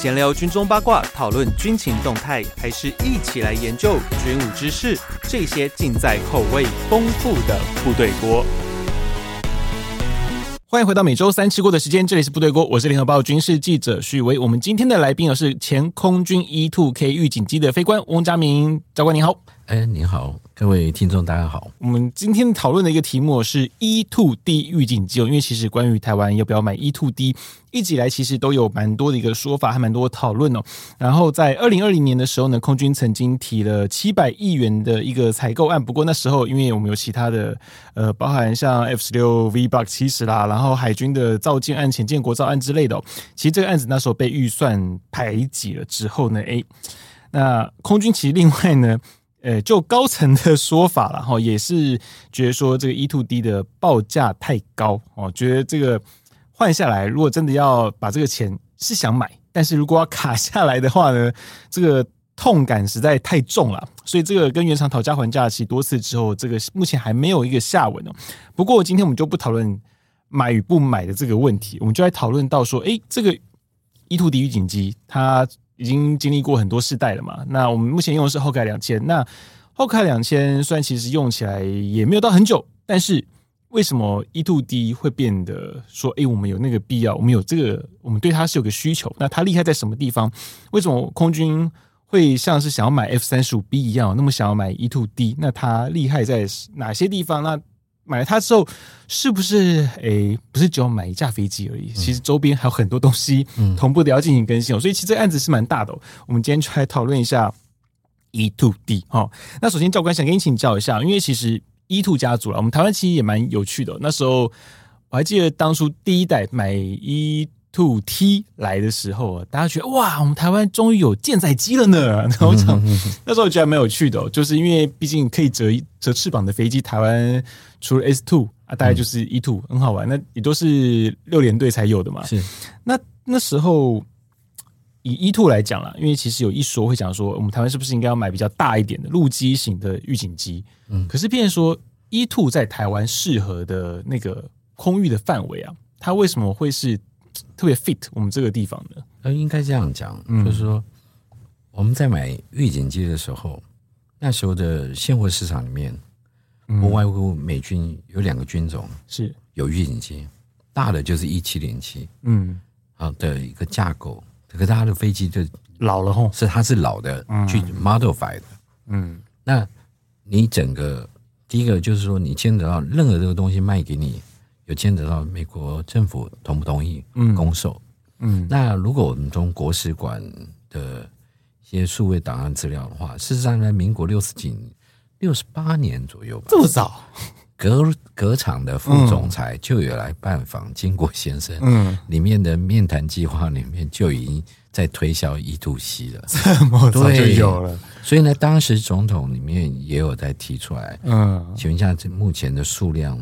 闲聊军中八卦，讨论军情动态，还是一起来研究军武知识？这些尽在口味丰富的部队锅。欢迎回到每周三吃锅的时间，这里是部队锅，我是联合报军事记者许巍。我们今天的来宾是前空军 E Two K 预警机的飞官翁家明教官，您好。哎，您好，各位听众，大家好。我们今天讨论的一个题目是 “E Two D 预警机哦，因为其实关于台湾要不要买 E Two D，一直以来其实都有蛮多的一个说法，还蛮多的讨论哦。然后在二零二零年的时候呢，空军曾经提了七百亿元的一个采购案，不过那时候因为我们有其他的呃，包含像 F 十六 V Block 七十啦，然后海军的造舰案、潜舰国造案之类的哦，其实这个案子那时候被预算排挤了之后呢，哎，那空军其实另外呢。呃，就高层的说法了哈，也是觉得说这个 E to D 的报价太高哦，觉得这个换下来，如果真的要把这个钱是想买，但是如果要卡下来的话呢，这个痛感实在太重了，所以这个跟原厂讨价还价其多次之后，这个目前还没有一个下文哦。不过今天我们就不讨论买与不买的这个问题，我们就来讨论到说，诶，这个 E to D 预警机它。已经经历过很多世代了嘛？那我们目前用的是后凯两千。那后凯两千虽然其实用起来也没有到很久，但是为什么 E two D 会变得说，哎，我们有那个必要，我们有这个，我们对它是有个需求？那它厉害在什么地方？为什么空军会像是想要买 F 三十五 B 一样，那么想要买 E two D？那它厉害在哪些地方？那买了它之后，是不是诶，不是只有买一架飞机而已？其实周边还有很多东西同步的要进行更新哦。所以其实这个案子是蛮大的。我们今天就来讨论一下 E to D 哈。那首先教官想跟你请教一下，因为其实 E to 家族了，我们台湾其实也蛮有趣的。那时候我还记得当初第一代买 E。Two T 来的时候，大家觉得哇，我们台湾终于有舰载机了呢。然后我想，那时候我觉得蛮有趣的，就是因为毕竟可以折折翅膀的飞机，台湾除了 S Two 啊，大概就是 E Two，很好玩。那也都是六连队才有的嘛。是。那那时候以 E Two 来讲啦，因为其实有一说会讲说，我们台湾是不是应该要买比较大一点的陆基型的预警机？嗯。可是，变成说 E Two 在台湾适合的那个空域的范围啊，它为什么会是？特别 fit 我们这个地方的，呃，应该这样讲，嗯、就是说我们在买预警机的时候，那时候的现货市场里面，不外乎美军有两个军种是。有预警机，大的就是一七零七，嗯，好的一个架构，可是它的飞机就老了吼，是它是老的，去 modify 的，嗯，那你整个第一个就是说，你牵扯到任何这个东西卖给你。有牵扯到美国政府同不同意公售？嗯，嗯，那如果我们从国史馆的一些数位档案资料的话，事实上在民国六十几、六十八年左右吧，这么早，革革厂的副总裁就有来拜访金国先生，嗯，里面的面谈计划里面就已经在推销 E-2C 了，这么早就有了。所以呢，当时总统里面也有在提出来，嗯，请问一下，这目前的数量。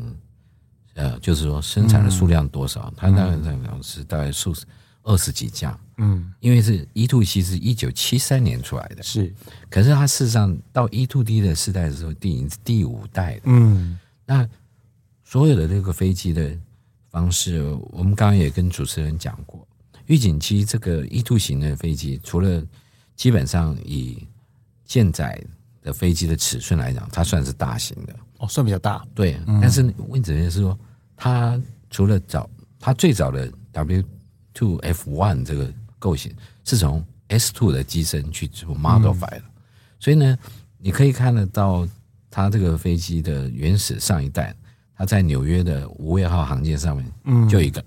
呃，就是说生产的数量多少？它大概在讲是大概数二十几架。嗯，因为是 E-2C 是一九七三年出来的，是。可是它事实上到 E-2D 的时代的时候，第已经是第五代的。嗯，那所有的这个飞机的方式，我们刚刚也跟主持人讲过，预警机这个 E-2 型的飞机，除了基本上以舰载的飞机的尺寸来讲，它算是大型的。哦，算比较大。对，但是问题是说。它除了早，它最早的 W two F one 这个构型是从 S two 的机身去做 modify 的，所以呢，你可以看得到它这个飞机的原始上一代，它在纽约的无畏号航舰上面，嗯，就一个，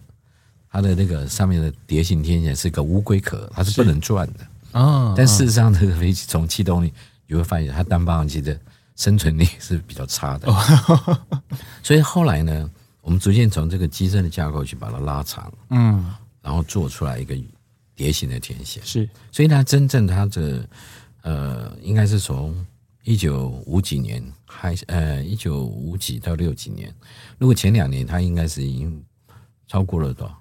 它的那个上面的蝶形天线是一个乌龟壳，它是不能转的啊。但事实上，这个飞机从气动力你会发现，它单发动机的生存力是比较差的，哦 所以后来呢。我们逐渐从这个机身的架构去把它拉长，嗯，然后做出来一个蝶形的天线，是，所以它真正它的呃，应该是从一九五几年还呃一九五几到六几年，如果前两年它应该是已经超过了多少？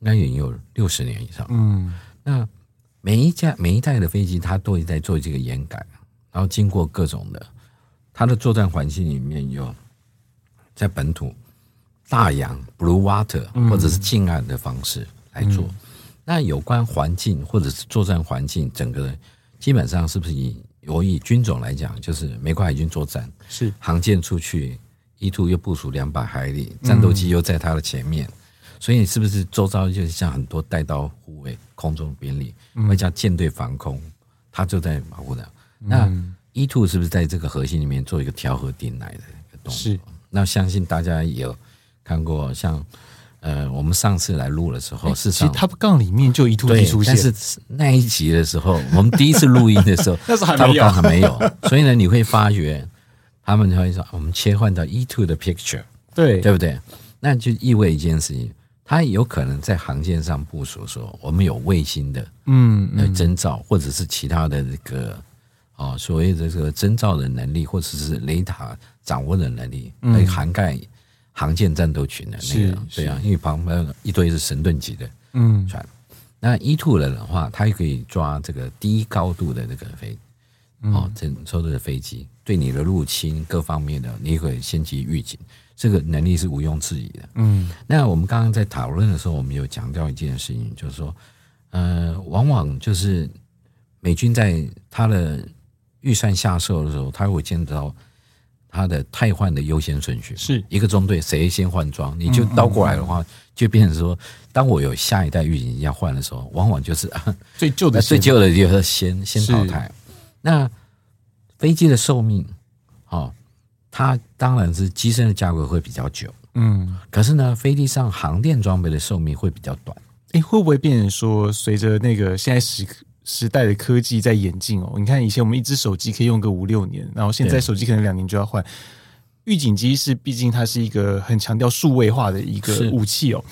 应该已经有六十年以上，嗯，那每一架每一代的飞机它都在做这个延改，然后经过各种的，它的作战环境里面有在本土。大洋 （blue water） 或者是近岸的方式来做，那有关环境或者是作战环境，整个基本上是不是以我以军种来讲，就是美国海军作战是。航舰出去，E two 又部署两百海里，战斗机又在它的前面，嗯、所以是不是周遭就是像很多带刀护卫、空中兵力，外加舰队防空，它就在保护的。嗯、那 E two 是不是在这个核心里面做一个调和点来的一个动作？是。那相信大家也有看过，像。呃，我们上次来录的时候，是、欸、其实 Top Gun 里面就 E2D 出现，但是那一集的时候，我们第一次录音的时候，那时候还没有，还没有，所以呢，你会发觉他们就会说，我们切换到 E2 的 picture，对，对不对？那就意味一件事情，它有可能在航线上部署说，我们有卫星的嗯征兆，或者是其他的这个哦所谓的这个征兆的能力，或者是雷达掌握的能力，来涵盖。航舰战斗群的那个，对啊，因为旁边一堆是神盾级的嗯船，那 E two 的话，它也可以抓这个低高度的这个飞，哦，这所有的飞机对你的入侵各方面的，你可以先期预警，这个能力是毋庸置疑的。嗯，那我们刚刚在讨论的时候，我们有强调一件事情，就是说，呃，往往就是美军在他的预算下设的时候，他会见到。它的汰换的优先顺序是一个中队谁先换装，你就倒过来的话，就变成说，当我有下一代预警机要换的时候，往往就是 最旧的最旧的就是先先淘汰。那飞机的寿命，哦，它当然是机身的价格会比较久，嗯，可是呢，飞机上航电装备的寿命会比较短。诶，会不会变成说，随着那个现在时刻？时代的科技在演进哦，你看以前我们一只手机可以用个五六年，然后现在手机可能两年就要换。预警机是毕竟它是一个很强调数位化的一个武器哦，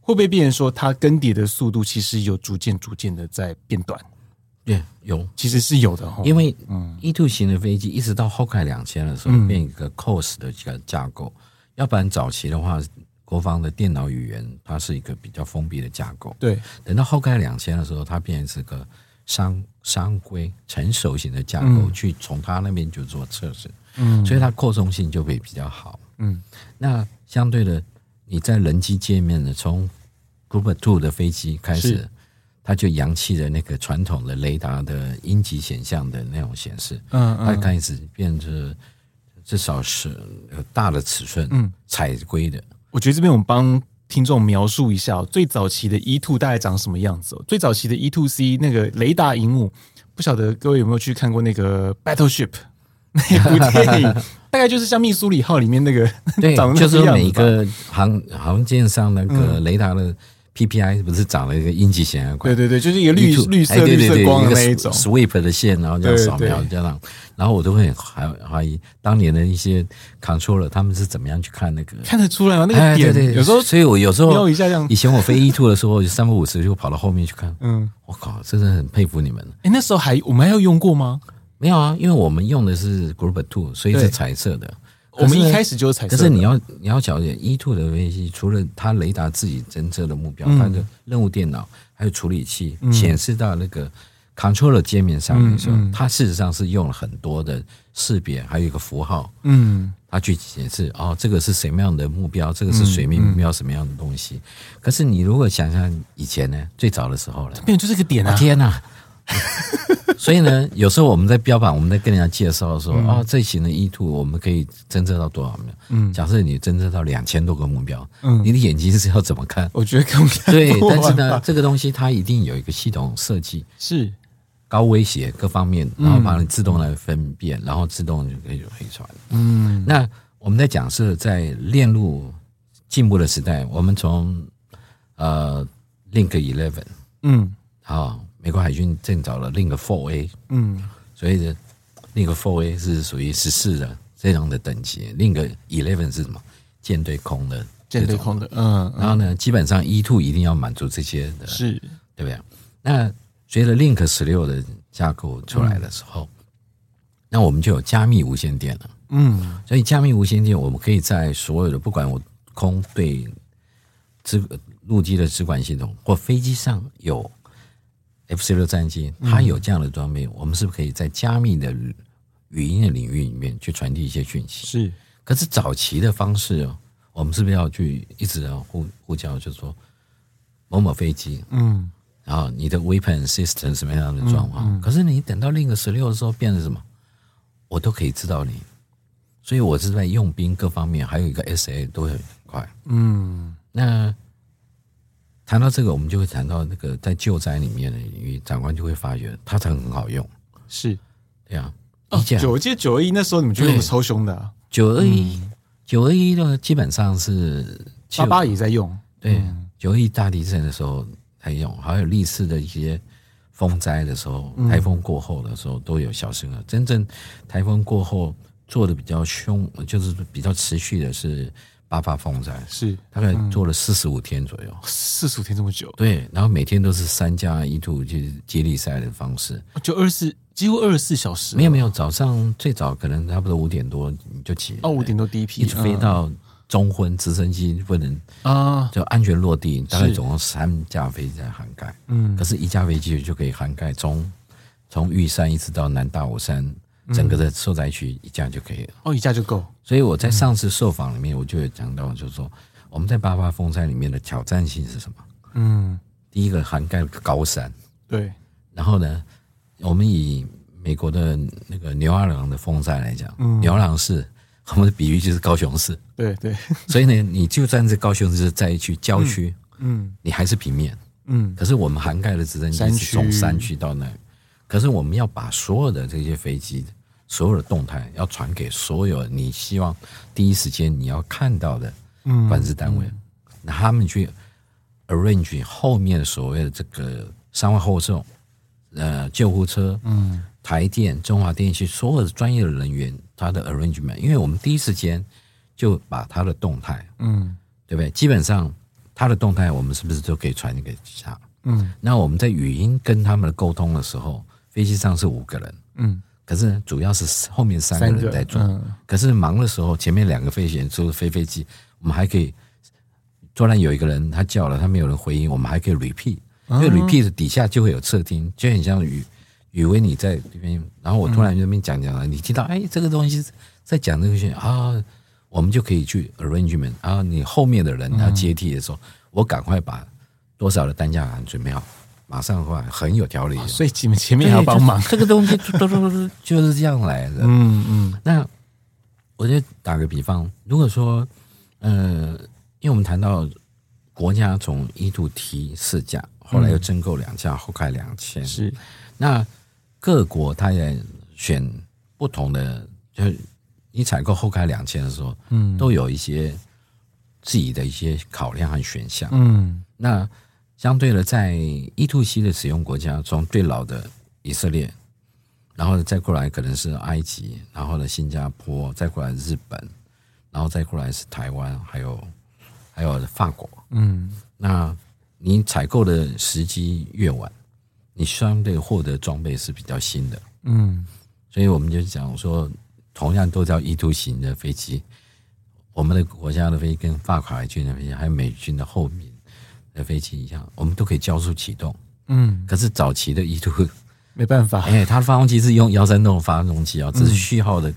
会不会变成说它更迭的速度其实有逐渐逐渐的在变短？对，有，其实是有的哈。因为 E two 型的飞机一直到 Hawkeye 两千的时候变一个 COS 的这个架构，要不然早期的话，国防的电脑语言它是一个比较封闭的架构。对，等到 Hawkeye 两千的时候，它变成是个。商商规成熟型的架构，去从他那边就做测试，嗯，所以它扩充性就会比较好，嗯。那相对的，你在人机界面的从 Group Two 的飞机开始，它就扬弃了那个传统的雷达的阴极显像的那种显示，嗯，它开始变成至少是有大的尺寸，嗯，彩规的。我觉得这边我们帮。听众描述一下最早期的 E two 大概长什么样子？最早期的 E two C 那个雷达荧幕，不晓得各位有没有去看过那个 Battleship 那部电影？大概就是像密苏里号里面那个，对，就是每个航航舰上那个雷达的。PPI 不是长了一个阴极显像管？对对对，就是一个绿绿色绿色光的那一种 sweep 的线，然后这样扫描这样，然后我都会还怀疑当年的一些 controller 他们是怎么样去看那个？看得出来吗？那个点有时候，所以我有时候瞄一下这样。以前我飞 E two 的时候，三不五时就跑到后面去看。嗯，我靠，真的很佩服你们。哎，那时候还我们还有用过吗？没有啊，因为我们用的是 Group Two，所以是彩色的。我们一开始就是彩色。可是你要你要了解 E two 的飞机，除了它雷达自己侦测的目标，它的任务电脑还有处理器显示到那个 controller 界面上面的时候，它事实上是用了很多的识别，还有一个符号，嗯，它去显示哦，这个是什么样的目标，这个是水面目标什么样的东西。可是你如果想象以前呢，最早的时候呢，变成就是个点啊！天哪！所以呢，有时候我们在标榜，我们在跟人家介绍说，啊，这型的 E two 我们可以侦测到多少秒？嗯，假设你侦测到两千多个目标，嗯，你的眼睛是要怎么看？我觉得看不看对，但是呢，这个东西它一定有一个系统设计，是高威胁各方面，然后把你自动来分辨，然后自动就可以有飞船。嗯，那我们在讲是在链路进步的时代，我们从呃 Link Eleven，嗯，好。美国海军正找了另一个 Four A，嗯，所以呢另一个 Four A 是属于十四的这样的等级，另一个 Eleven 是什么？舰队空的，舰队空的，嗯，然后呢，基本上 E Two 一定要满足这些的，是，对不对？那随着 Link 十六的架构出来的时候，嗯、那我们就有加密无线电了，嗯，所以加密无线电，我们可以在所有的不管我空对支陆基的支管系统或飞机上有。F 十六战机，它有这样的装备，嗯、我们是不是可以在加密的语音的领域里面去传递一些讯息？是。可是早期的方式哦，我们是不是要去一直要呼呼叫，就是说某某飞机，嗯，然后你的 weapon system 什么样的状况。嗯嗯、可是你等到另一个十六的时候，变成什么？我都可以知道你。所以我是在用兵各方面，还有一个 SA 都很快。嗯，那谈到这个，我们就会谈到那个在救灾里面的领域，长官就会发觉它才很好用。是，对啊。哦，九，我记得九二一那时候你们就用的超凶的，啊。九二一，九二一的基本上是八八也在用。对，九二一大地震的时候在用，还有历次的一些风灾的时候，台风过后的时候都有小型的。真正台风过后做的比较凶，就是比较持续的是八八风灾，是大概做了四十五天左右。四十五天这么久？对，然后每天都是三加一度就是接力赛的方式，就二十四。几乎二十四小时，没有没有，早上最早可能差不多五点多你就起，哦，五点多第一批，一直飞到中昏，直升机不能啊，就安全落地，大概总共三架飞机在涵盖，嗯，可是一架飞机就可以涵盖从从玉山一直到南大武山整个的受灾区一架就可以了，哦，一架就够。所以我在上次受访里面，我就有讲到，就是说我们在八八风灾里面的挑战性是什么？嗯，第一个涵盖高山，对，然后呢？我们以美国的那个牛二郎的风灾来讲，嗯、牛二郎市，我们的比喻就是高雄市。对对，所以呢，你就算是高雄市在一区郊区，嗯，你还是平面，嗯，可是我们涵盖的直升机是从山区。到那，可是我们要把所有的这些飞机所有的动态要传给所有你希望第一时间你要看到的管制单位，那、嗯、他们去 arrange 后面所谓的这个伤亡后送。呃，救护车，嗯，台电、中华电信所有的专业的人员，他的 arrangement，因为我们第一时间就把他的动态，嗯，对不对？基本上他的动态，我们是不是都可以传给他？嗯，那我们在语音跟他们的沟通的时候，飞机上是五个人，嗯，可是主要是后面三个人在做，嗯、可是忙的时候，前面两个飞行员就是飞飞机，我们还可以，突然有一个人他叫了，他没有人回应，我们还可以 repeat。因为 repeat 底下就会有侧听，就很像语语为你在这边，然后我突然这边讲讲了，你听到哎，这个东西在讲这个事啊，我们就可以去 arrangement 啊，你后面的人他接替的时候，我赶快把多少的担架杆准备好，马上的话很有条理。所以前面前面还要帮忙，这个东西都都都就是这样来的。嗯嗯。那我就打个比方，如果说呃，因为我们谈到国家从一度提四架。后来又增购两架，后开两千。是，那各国它也选不同的，就是你采购后开两千的时候，嗯，都有一些自己的一些考量和选项。嗯，那相对的，在 E2C 的使用国家，中最老的以色列，然后再过来可能是埃及，然后呢新加坡，再过来日本，然后再过来是台湾，还有还有法国。嗯，那。你采购的时机越晚，你相对获得装备是比较新的。嗯，所以我们就讲说，同样都叫 E2 型的飞机，我们的国家的飞机跟法国海军的飞机，还有美军的后面的飞机一样，我们都可以交速启动。嗯，可是早期的 E2 没办法，哎，它的发动机是用幺三洞发动机啊，只是序号的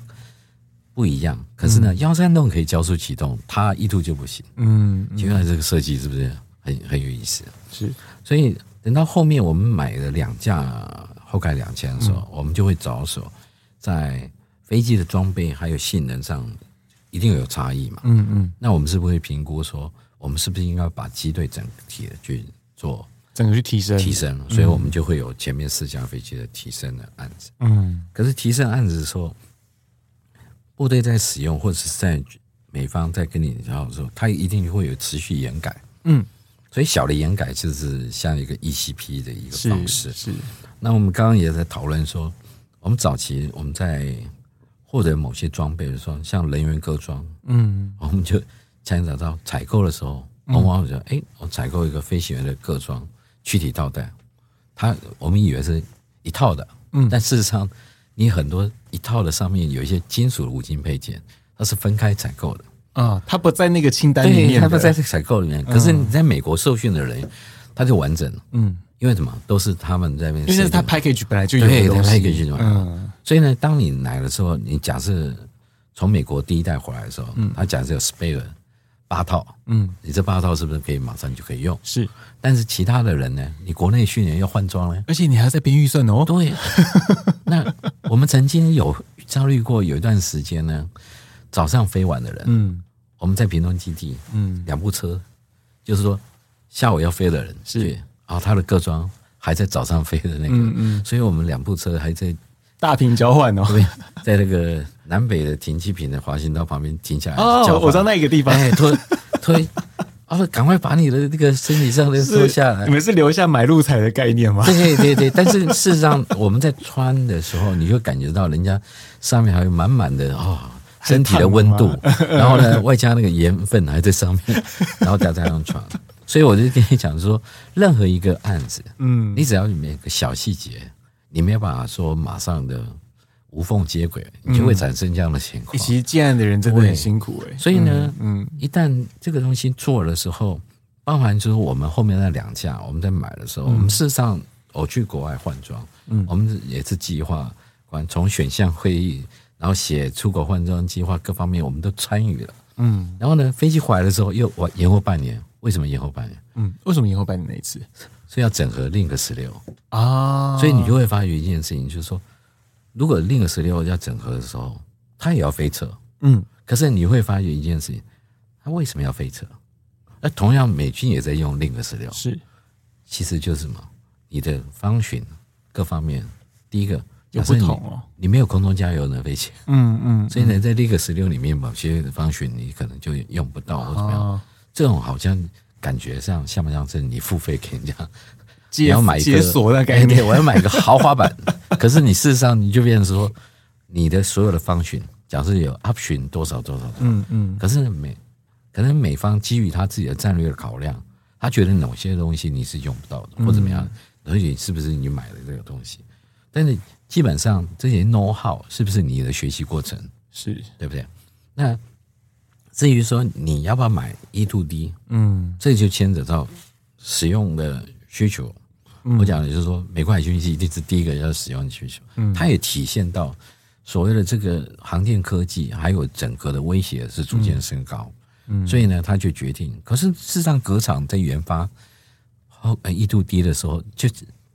不一样。可是呢，幺三洞可以交速启动，它 E2 就不行。嗯，请问这个设计是不是？很很有意思，是，所以等到后面我们买了两架后盖两千的时候，嗯、我们就会着手在飞机的装备还有性能上一定有差异嘛。嗯嗯，那我们是不是会评估说，我们是不是应该把机队整体的去做整个去提升提升？所以我们就会有前面四架飞机的提升的案子。嗯，可是提升案子的时候，部队在使用或者是在美方在跟你聊的时候，他一定会有持续延改。嗯。所以小的延改就是像一个 ECP 的一个方式。是。是那我们刚刚也在讨论说，我们早期我们在获得某些装备的时候，像人员割装，嗯，我们就牵扯到采购的时候，往往就哎，我采购一个飞行员的各装躯体套带，他我们以为是一套的，嗯，但事实上你很多一套的上面有一些金属的五金配件，它是分开采购的。啊，它不在那个清单里面，它不在这个采购里面。可是你在美国受训的人，他就完整了。嗯，因为什么？都是他们在那边，因为他 package 本来就有 package 嗯，所以呢，当你来的时候，你假设从美国第一代回来的时候，嗯，他假设有 spare 八套，嗯，你这八套是不是可以马上就可以用？是，但是其他的人呢？你国内训练要换装呢，而且你还要再编预算哦。对，那我们曾经有焦虑过，有一段时间呢，早上飞完的人，嗯，我们在屏东基地，嗯，两部车，就是说下午要飞的人是，然后他的各装还在早上飞的那个，嗯嗯，所以我们两部车还在大屏交换哦，对，在那个。南北的停机坪的滑行道旁边停下来哦，我知道那个地方，哎，推推，啊，赶快把你的那个身体上的脱下来。你们是留下买路财的概念吗？对对对，但是事实上我们在穿的时候，你会感觉到人家上面还有满满的哦身体的温度，然后呢，外加那个盐分还在上面，然后再加上床。所以我就跟你讲说，任何一个案子，嗯，你只要里面有个小细节，你没有办法说马上的。无缝接轨，你就会产生这样的情况。其实建案的人真的很辛苦哎。所以呢，嗯，一旦这个东西做的时候，包含就是我们后面那两架，我们在买的时候，我们事实上我去国外换装，嗯，我们也是计划，管从选项会议，然后写出口换装计划各方面，我们都参与了，嗯。然后呢，飞机回来的时候又我延后半年，为什么延后半年？嗯，为什么延后半年那一次？所以要整合另一个十六啊，所以你就会发觉一件事情，就是说。如果另一个十六要整合的时候，它也要飞车，嗯，可是你会发觉一件事情，它为什么要飞车？那同样美军也在用另一个十六，是，其实就是什么？你的 function 各方面，第一个有不同哦，你没有空中加油能飞机，嗯嗯，所以呢，在 Link 十六里面，某些 function 你可能就用不到或怎么样，这种好像感觉上像不像是你付费给人家？你要买一个解锁的概念，我要买一个豪华版。可是你事实上你就变成说，你的所有的 function，假设有 option 多少多少多少，嗯嗯。可是美，可能美方基于他自己的战略的考量，他觉得某些东西你是用不到的，或怎么样，而且是不是你买的这个东西？但是基本上这些 know how 是不是你的学习过程？是对不对？那至于说你要不要买 E to D，嗯，这就牵扯到使用的需求。我讲的就是说，美国海军一定是第一个要使用的需求，它也体现到所谓的这个航天科技还有整个的威胁是逐渐升高，所以呢，他就决定。可是事实上，隔场在研发后一度低的时候，就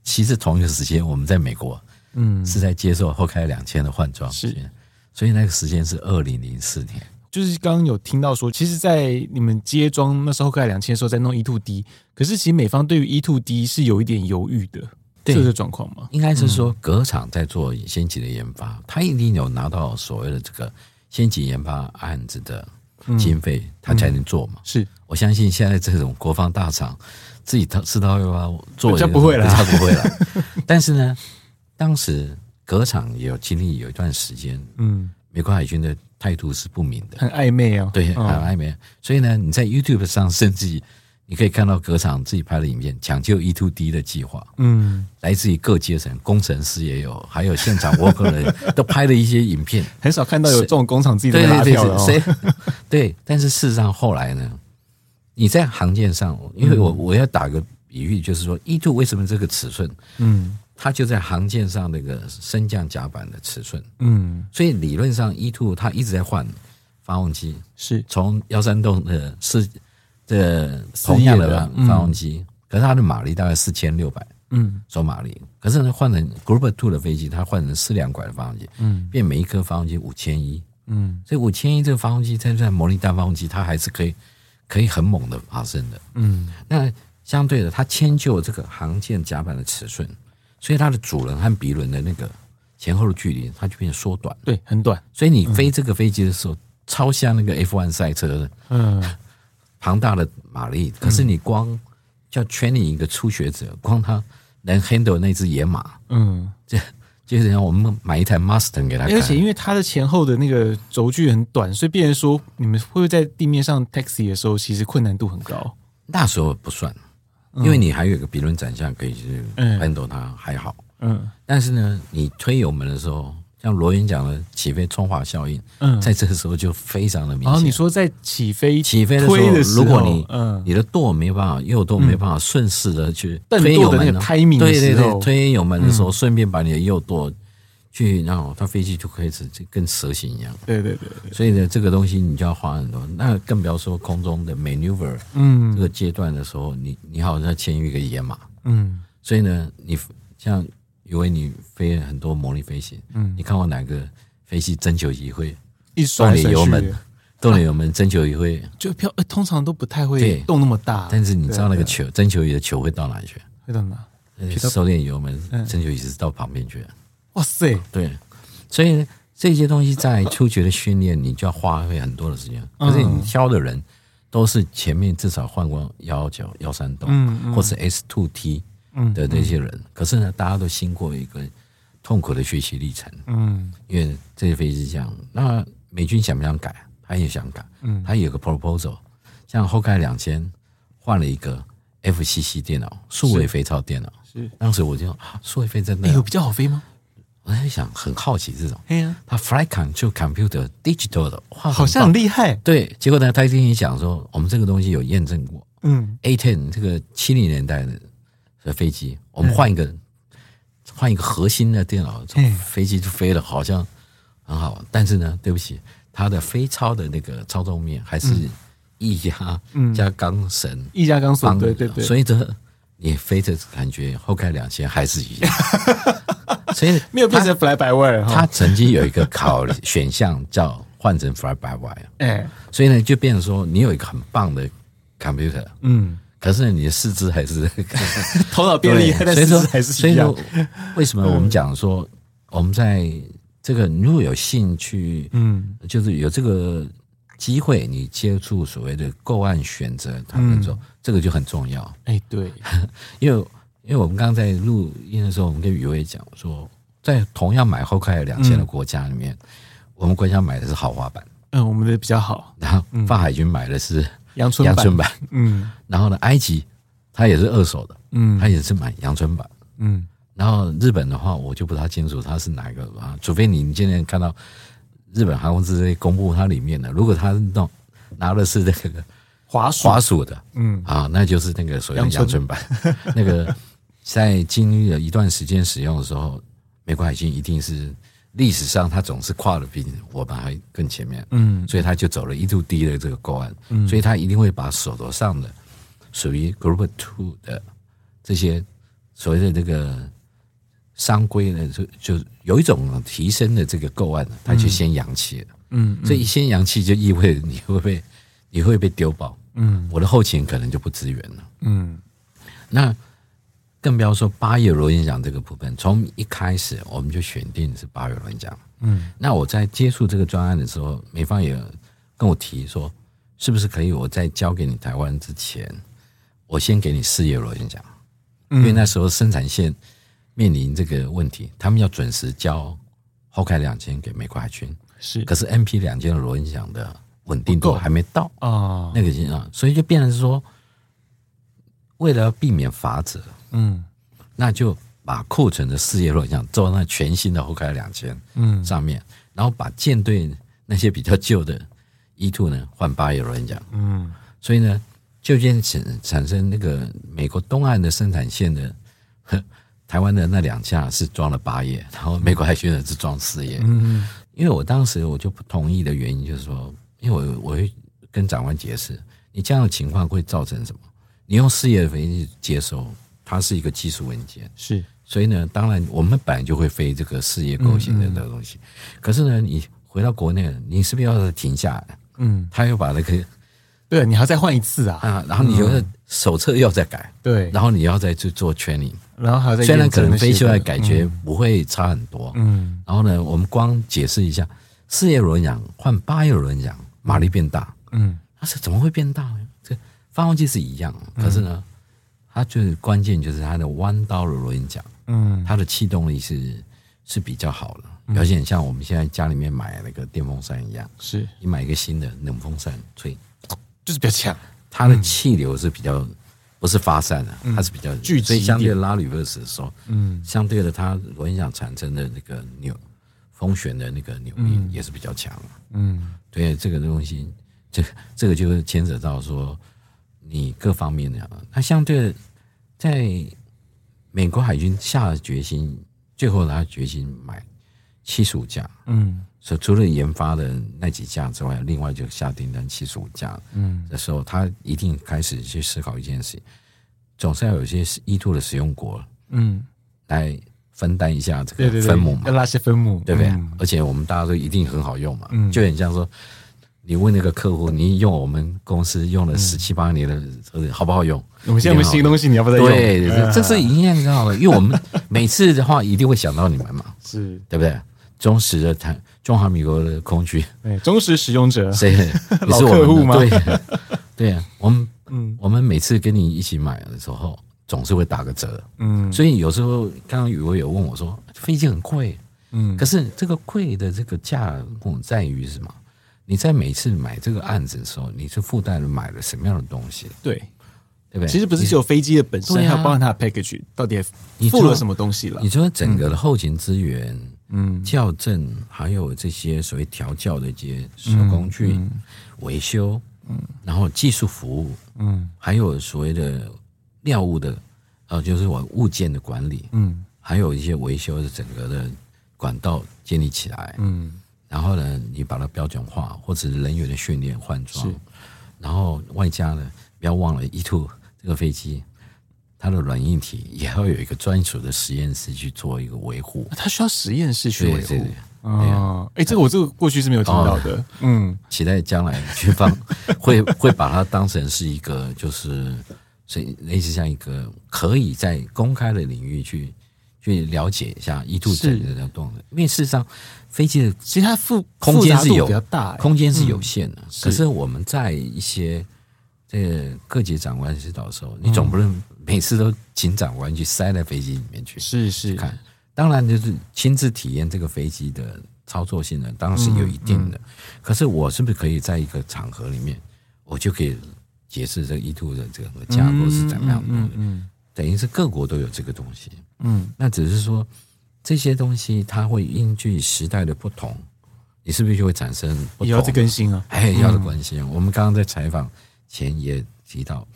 其实同一个时间，我们在美国，嗯，是在接受后开两千的换装，是，所以那个时间是二零零四年。就是刚刚有听到说，其实，在你们接装那时候，快两千的时候，在弄 E two D，可是其实美方对于 E two D 是有一点犹豫的，对这个状况吗？应该是说，隔厂在做先期的研发，他一定有拿到所谓的这个先期研发案子的经费，他才能做嘛。是我相信现在这种国防大厂自己掏自掏腰包做，他不会了，他不会了。但是呢，当时隔厂也有经历有一段时间，嗯，美国海军的。态度是不明的，很暧昧哦。对，很暧昧。所以呢，你在 YouTube 上，甚至你可以看到隔厂自己拍的影片，抢救 E-2D 的计划。嗯，来自于各阶层，工程师也有，还有现场 worker 人都拍了一些影片。很少看到有这种工厂自己的拉票。对，但是事实上后来呢，你在行业上，因为我我要打个比喻，就是说 E-2 为什么这个尺寸？嗯。它就在航舰上那个升降甲板的尺寸，嗯，所以理论上 E two 它一直在换发动机，是。从幺三洞的四这同样的发动机，可是它的马力大概四千六百，嗯，手马力，可是呢换成 Group Two 的飞机，它换成四两拐的发动机，嗯，变每一颗发动机五千一，嗯，所以五千一这个发动机在在模拟单发动机，它还是可以可以很猛的发生的，嗯，那相对的，它迁就这个航舰甲板的尺寸。所以它的主人和鼻轮的那个前后的距离，它就变缩短，对，很短。所以你飞这个飞机的时候，超像那个 F1 赛车的，嗯，庞大的马力。可是你光叫 training 一个初学者，光他能 handle 那只野马，嗯，这就是让我们买一台 Mustang 给他。而且因为它的前后的那个轴距很短，所以变成说你们会不会在地面上 taxi 的时候，其实困难度很高。那时候不算。因为你还有一个比轮转向可以去 handle 它还好，嗯，但是呢，你推油门的时候，像罗云讲的起飞冲滑效应，嗯，在这个时候就非常的明显。然后你说在起飞起飞的时候，如果你嗯。你的舵没办法右舵没办法顺势的去推油门，对对对，推油门的时候，顺便把你的右舵去然后它飞机就开始就跟蛇形一样。对对对，对。所以呢，这个东西你就要花很多，那更不要说空中的 maneuver，嗯，这个阶段的时候，你你好像牵一个野马，嗯。所以呢，你像以为你飞很多模拟飞行，嗯，你看过哪个飞机征求仪会一甩动了油门？动了油门，征求仪会就飘，通常都不太会动那么大。但是你知道那个球征求仪的球会到哪里去？会到哪？收点油门，征求仪是到旁边去。哇塞！对，所以这些东西在初级的训练，你就要花费很多的时间。可是你挑的人都是前面至少换过幺幺九、幺三栋，或是 S two T 的那些人。可是呢，大家都经过一个痛苦的学习历程。嗯，因为这些飞机是这样，那美军想不想改？他也想改。嗯，他有个 proposal，像后盖两千换了一个 FCC 电脑，数位飞超电脑。是，当时我就啊，数位飞真的有比较好飞吗？我在想，很好奇这种。哎呀，他 flight control computer digital 的，哇，好像很厉害。对，结果呢，他一听你讲说，我们这个东西有验证过。嗯，A ten 这个七零年代的的飞机，我们换一个换一个核心的电脑，飞机就飞了，好像很好。但是呢，对不起，它的飞超的那个操纵面还是液压加钢绳，液压钢绳，对对对，所以这你飞的感觉后开两千还是一样。所以没有变成 fly by wire，他曾经有一个考 选项叫换成 fly by wire，哎，所以呢就变成说你有一个很棒的 computer，嗯，可是你的四肢还是 头脑变厉害，所以说还是所以说为什么我们讲说我们在这个如果有兴趣，嗯，就是有这个机会，你接触所谓的购案选择，他们说这个就很重要，哎，对，因为。因为我们刚刚在录音的时候，我们跟宇威讲说，在同样买后开两千的国家里面，我们国家买的是豪华版，嗯，我们的比较好。然后法海军买的是阳春阳春版，嗯。然后呢，埃及它也是二手的，嗯，它也是买阳春版，嗯。然后日本的话，我就不太清楚它是哪一个啊，除非你今天看到日本航空公司公布它里面的，如果他弄拿的是那个滑鼠。滑鼠的，嗯。啊，那就是那个所谓的阳春。版，那个。在经历了一段时间使用的时候，美国海军一定是历史上他总是跨的比我们还更前面，嗯，所以他就走了一度低的这个构案，嗯，所以他一定会把手头上的属于 Group Two 的这些所谓的这个商规呢，就就有一种提升的这个构案，它就先扬弃了，嗯，所以一先扬弃就意味着你会被你会被丢包，嗯，我的后勤可能就不支援了，嗯，那。更不要说八叶螺旋桨这个部分，从一开始我们就选定是八叶螺旋桨。嗯，那我在接触这个专案的时候，美方也跟我提说，是不是可以我在交给你台湾之前，我先给你四叶螺旋桨，因为那时候生产线面临这个问题，他们要准时交后开两千给美国海军，是，可是 MP 两千的螺旋桨的稳定度还没到。啊，那个啊，所以就变成说，为了要避免罚则。嗯，那就把库存的四叶螺旋桨做到那全新的后开两千嗯。上面，嗯、然后把舰队那些比较旧的 E two 呢换八叶螺旋桨嗯，所以呢就渐产产生那个美国东岸的生产线的，台湾的那两架是装了八页，然后美国海军的是装四页嗯，因为我当时我就不同意的原因就是说，因为我我会跟长官解释，你这样的情况会造成什么？你用四页的飞机接收。它是一个技术文件，是，所以呢，当然我们本来就会飞这个四叶构型的这个东西，嗯嗯，可是呢，你回到国内，你是不是要停下来？嗯，他又把那个，对，你还要再换一次啊，啊，然后你的手册又再改，对，然后你要再去做 training，然后还要再虽然可能飞出来感觉不会差很多，嗯，然后呢，我们光解释一下，四叶螺旋桨换八叶螺旋桨，马力变大，嗯，它是怎么会变大呢？这发动机是一样，可是呢？它最关键就是它的弯刀的螺旋桨，嗯，它的气动力是是比较好的，而且像我们现在家里面买那个电风扇一样，是。你买一个新的冷风扇吹，就是比较强，它的气流是比较不是发散的，它是比较聚集，所以相对拉 reverse 的时候，嗯，相对的它螺旋桨产生的那个扭风旋的那个扭力也是比较强，嗯，对这个东西，这这个就是牵扯到说。你各方面的，它相对的，在美国海军下了决心，最后他决心买七十五架，嗯，所以除了研发的那几架之外，另外就下订单七十五架，嗯，的时候，他一定开始去思考一件事情，总是要有一些依托的使用国，嗯，来分担一下这个分母嘛，要拉些分母，对不对？而且我们大家都一定很好用嘛，嗯，就很像说，你问那个客户，你用我们公司用了十七八年的车子好不好用？我们现在有新东西，你要不要再用？对，这是一定知道的，因为我们每次的话一定会想到你们嘛，是对不对？忠实的台中华民国的空军，对，忠实使用者，谁 老客户吗？对，对 啊，我们嗯，我们每次跟你一起买的时候，总是会打个折，嗯，所以有时候刚刚宇威有问我说，飞机很贵，嗯，可是这个贵的这个价目在于什么？你在每次买这个案子的时候，你是附带了买了什么样的东西？对，对不对？其实不是只有飞机的本身，还有包含它的 package 到底你附了什么东西了？你说整个的后勤资源。嗯，校正还有这些所谓调教的一些手工具、维、嗯、修，嗯，然后技术服务，嗯，还有所谓的料物的，呃，就是我物件的管理，嗯，还有一些维修的整个的管道建立起来，嗯，然后呢，你把它标准化，或者是人员的训练换装，然后外加呢，不要忘了 E two 这个飞机。它的软硬体也要有一个专属的实验室去做一个维护，它需要实验室去维护。对哎，这个我这个过去是没有听到的。嗯，期待将来军方会 会把它当成是一个，就是所以类似像一个可以在公开的领域去去了解一下 E2 整个的动能。因为事实上飞机的其实它复空间是有比较大，空间是有限的。可是我们在一些这个各级长官指导的时候，你总不能。每次都请长官去塞在飞机里面去，是是看，当然就是亲自体验这个飞机的操作性能，当然是有一定的。可是我是不是可以在一个场合里面，我就可以解释这个 E2 的这个架构是怎么样的？嗯嗯，等于是各国都有这个东西。嗯，那只是说这些东西它会依据时代的不同，你是不是就会产生不同？要更新啊？哎，要的关系。我们刚刚在采访前也提到。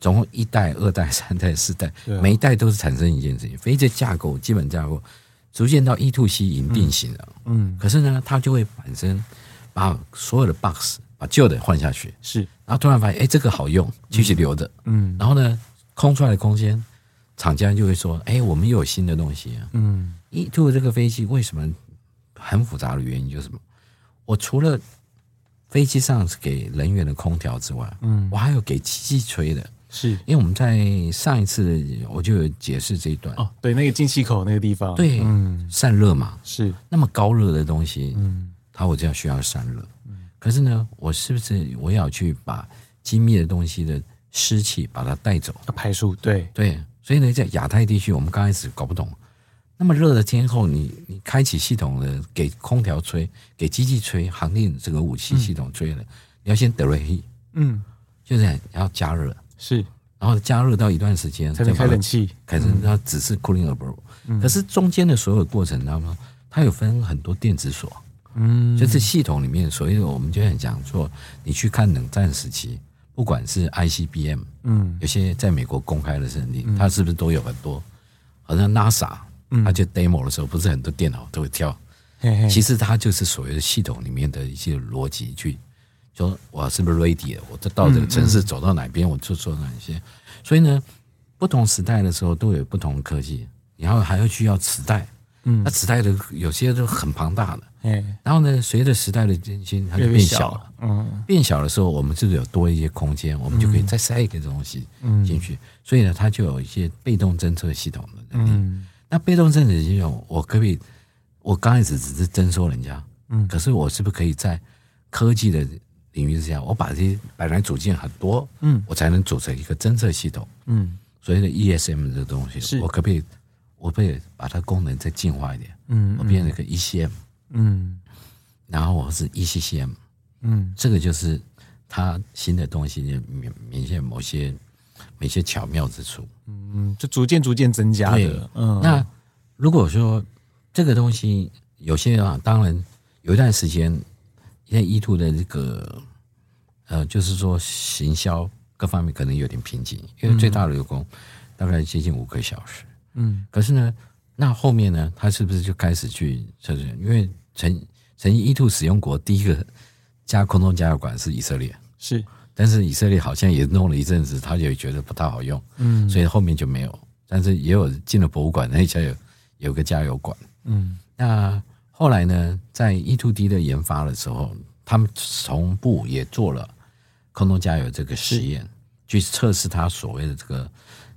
总共一代、二代、三代、四代，每一代都是产生一件事情。飞机的架构、基本架构逐渐到 E to C 已经定型了。嗯，可是呢，它就会本身把所有的 box 把旧的换下去，是，然后突然发现，哎，这个好用，继续留着。嗯，然后呢，空出来的空间，厂家就会说，哎，我们又有新的东西啊。嗯，E to 这个飞机为什么很复杂的原因就是什么？我除了飞机上是给人员的空调之外，嗯，我还有给机器吹的。是。因为我们在上一次我就有解释这一段。哦，对，那个进气口那个地方，对，嗯，散热嘛，是。那么高热的东西，嗯，它我就要需要散热，嗯，可是呢，我是不是我要去把精密的东西的湿气把它带走，排出？对。对，所以呢，在亚太地区，我们刚开始搞不懂，那么热的天候，你你开启系统的给空调吹，给机器吹，航电这个武器系统吹了，嗯，你要先得热气，嗯，就是要加热。是，然后加热到一段时间才能开冷气，开始它只是 cooling above，可是中间的所有过程，你知道吗？它有分很多电子锁，嗯，就是系统里面，所以我们就很讲说，你去看冷战时期，不管是 ICBM，嗯，有些在美国公开的设定，它是不是都有很多？好像 NASA，它就 demo 的时候，不是很多电脑都会跳，其实它就是所谓的系统里面的一些逻辑去。说我是不是 ready 了？我这到这个城市走到哪边，我就做哪些。所以呢，不同时代的时候都有不同的科技，然后还要需要磁带。嗯，那磁带的有些都很庞大的。然后呢，随着时代的更新，它就变小了。嗯，变小的时候，我们是不是有多一些空间？我们就可以再塞一个东西进去。所以呢，它就有一些被动侦测系统的能力。那被动侦测系统，我可不可以？我刚开始只是征收人家，嗯，可是我是不是可以在科技的领域之下，我把这些本来组件很多，嗯，我才能组成一个侦测系统，嗯，所以呢 ESM 这个东西，是。我可不可以，我可以把它功能再进化一点，嗯，我变成一个 ECM，嗯，然后我是 ECCM，嗯，这个就是它新的东西明明显某些某些巧妙之处，嗯，就逐渐逐渐增加的，嗯，那如果说这个东西有些啊，当然有一段时间。现在 E two 的这个，呃，就是说行销各方面可能有点瓶颈，因为最大的流工大概接近五个小时。嗯，可是呢，那后面呢，他是不是就开始去测试？因为曾曾经 E two 使用国第一个加空中加油管是以色列，是，但是以色列好像也弄了一阵子，他也觉得不太好用，嗯，所以后面就没有。但是也有进了博物馆那家有有个加油管，嗯，那后来呢，在 E two D 的研发的时候，他们同步也做了空中加油这个实验，去测试它所谓的这个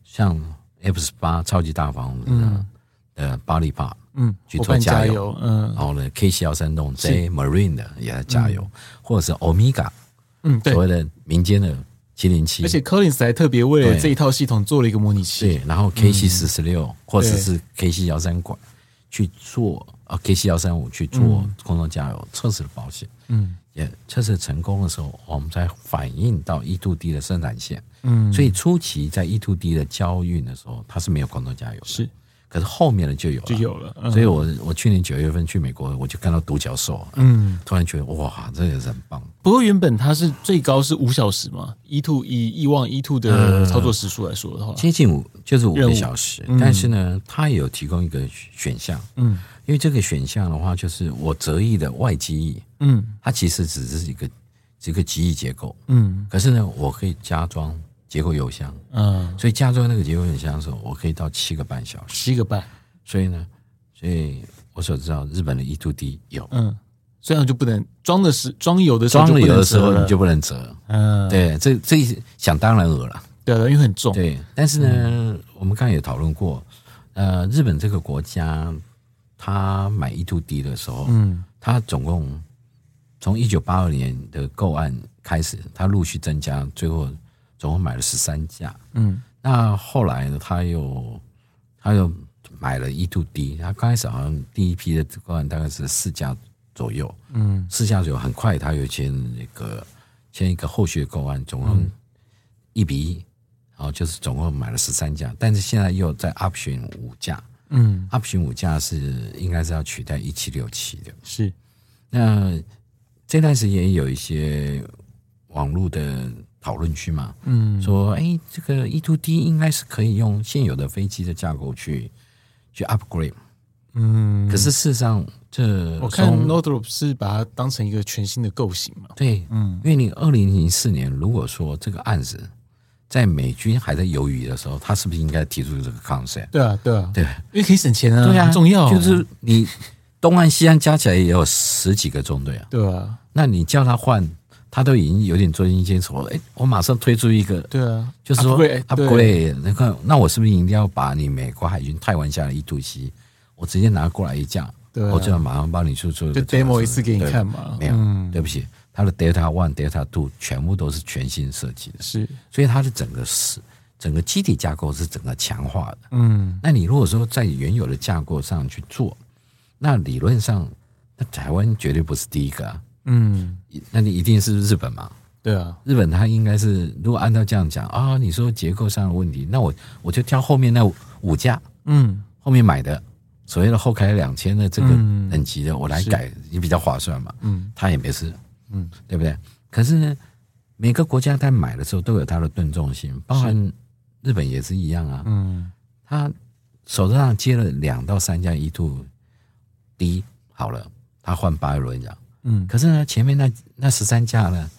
像 F 十八超级大房的的巴利帕，嗯，去做加油，嗯，然后呢，KC 幺三栋 J Marine 的也在加油，或者是 Omega，嗯，所谓的民间的。七零七，而且 Collins 还特别为了这一套系统做了一个模拟器。对，然后 KC 四十六或者是 KC 幺三管去做啊，KC 幺三五去做空中加油测试的保险。嗯，也测试成功的时候，我们才反映到 E to D 的生产线。嗯，所以初期在 E to D 的交运的时候，它是没有空中加油的。是。可是后面的就有了，就有了。所以我我去年九月份去美国，我就看到独角兽，嗯，突然觉得哇，这也是很棒。不过原本它是最高是五小时嘛，E2 以以往 E to 的操作时数来说的话，接近五就是五个小时。但是呢，它也有提供一个选项，嗯，因为这个选项的话，就是我折翼的外机翼，嗯，它其实只是一个这个机翼结构，嗯，可是呢，我可以加装。结构油箱，嗯，所以加装那个结构油箱的时候，我可以到七个半小时，七个半。所以呢，所以我所知道日本的 E to D 有，嗯，这样就不能装的是装油的装了油的时候你就不能折，嗯，对，这这想当然尔了，对，因为很重，对。但是呢，嗯、我们刚才也讨论过，呃，日本这个国家，他买 E2D 的时候，嗯，他总共从一九八二年的购案开始，他陆续增加，最后。总共买了十三架，嗯，那后来呢，他又他又买了 E2D，他刚开始好像第一批的购案大概是四架左右，嗯，四架左右，很快他又签那个签一个后续的购案，总共一比一，然后就是总共买了十三架，但是现在又在 option 五架，嗯，option 五架是应该是要取代一七六七的，是，那这段时间也有一些网络的。讨论区嘛，嗯，说哎、欸，这个 e to d 应该是可以用现有的飞机的架构去去 upgrade，嗯，可是事实上，这我看 Northrop 是把它当成一个全新的构型嘛，对，嗯，因为你二零零四年如果说这个案子在美军还在犹豫的时候，他是不是应该提出这个 concept？对啊，对啊，对，因为可以省钱啊，对啊，很重要，就是你东岸西岸加起来也有十几个中队啊，对啊，那你叫他换。他都已经有点捉襟见肘了，哎，我马上推出一个，对啊，就是说，upgrade，你看，那我是不是一定要把你美国海军太玩下的 E2C，我直接拿过来一架，对、啊，我就要马上帮你去做，就 demo 一次给你看嘛。没有，嗯、对不起，它的 Delta One、Delta Two 全部都是全新设计的，是，所以它的整个是整个机体架构是整个强化的。嗯，那你如果说在原有的架构上去做，那理论上，那台湾绝对不是第一个啊。嗯，那你一定是日本嘛？对啊，日本它应该是，如果按照这样讲啊，你说结构上的问题，那我我就挑后面那五架，嗯，后面买的。所谓的后开两千的这个等级的，我来改也比较划算嘛。嗯，他也没事，嗯，对不对？可是呢，每个国家在买的时候都有它的吨重性，包含日本也是一样啊。嗯，他手头上接了两到三家 E2D 好了，他换八轮讲。嗯，可是呢，前面那那十三家呢，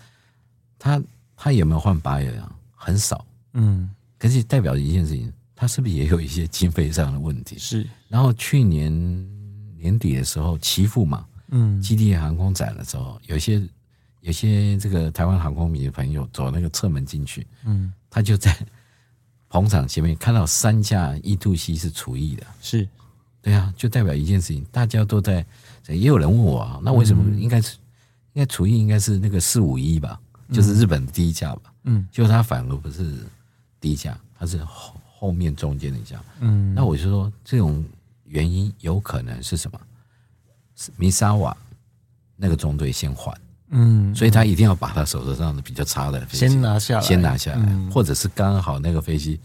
他他有没有换八轮啊？很少。嗯，可是代表一件事情，他是不是也有一些经费上的问题？是。然后去年年底的时候，奇富嘛，嗯，基地航空展的时候，有些有些这个台湾航空迷的朋友走那个侧门进去，嗯，他就在 捧场前面看到三架 E2C 是除役的，是。对啊，就代表一件事情，大家都在。也有人问我啊，那为什么应该是应该除役应该是那个四五一吧，就是日本的第一架吧？嗯，结果他反而不是第一架，他是后后面中间的一架。嗯，那我就说这种原因有可能是什么？是米沙瓦那个中队先换，嗯，所以他一定要把他手头上的比较差的飞机先拿下来，先拿下来，或者是刚好那个飞机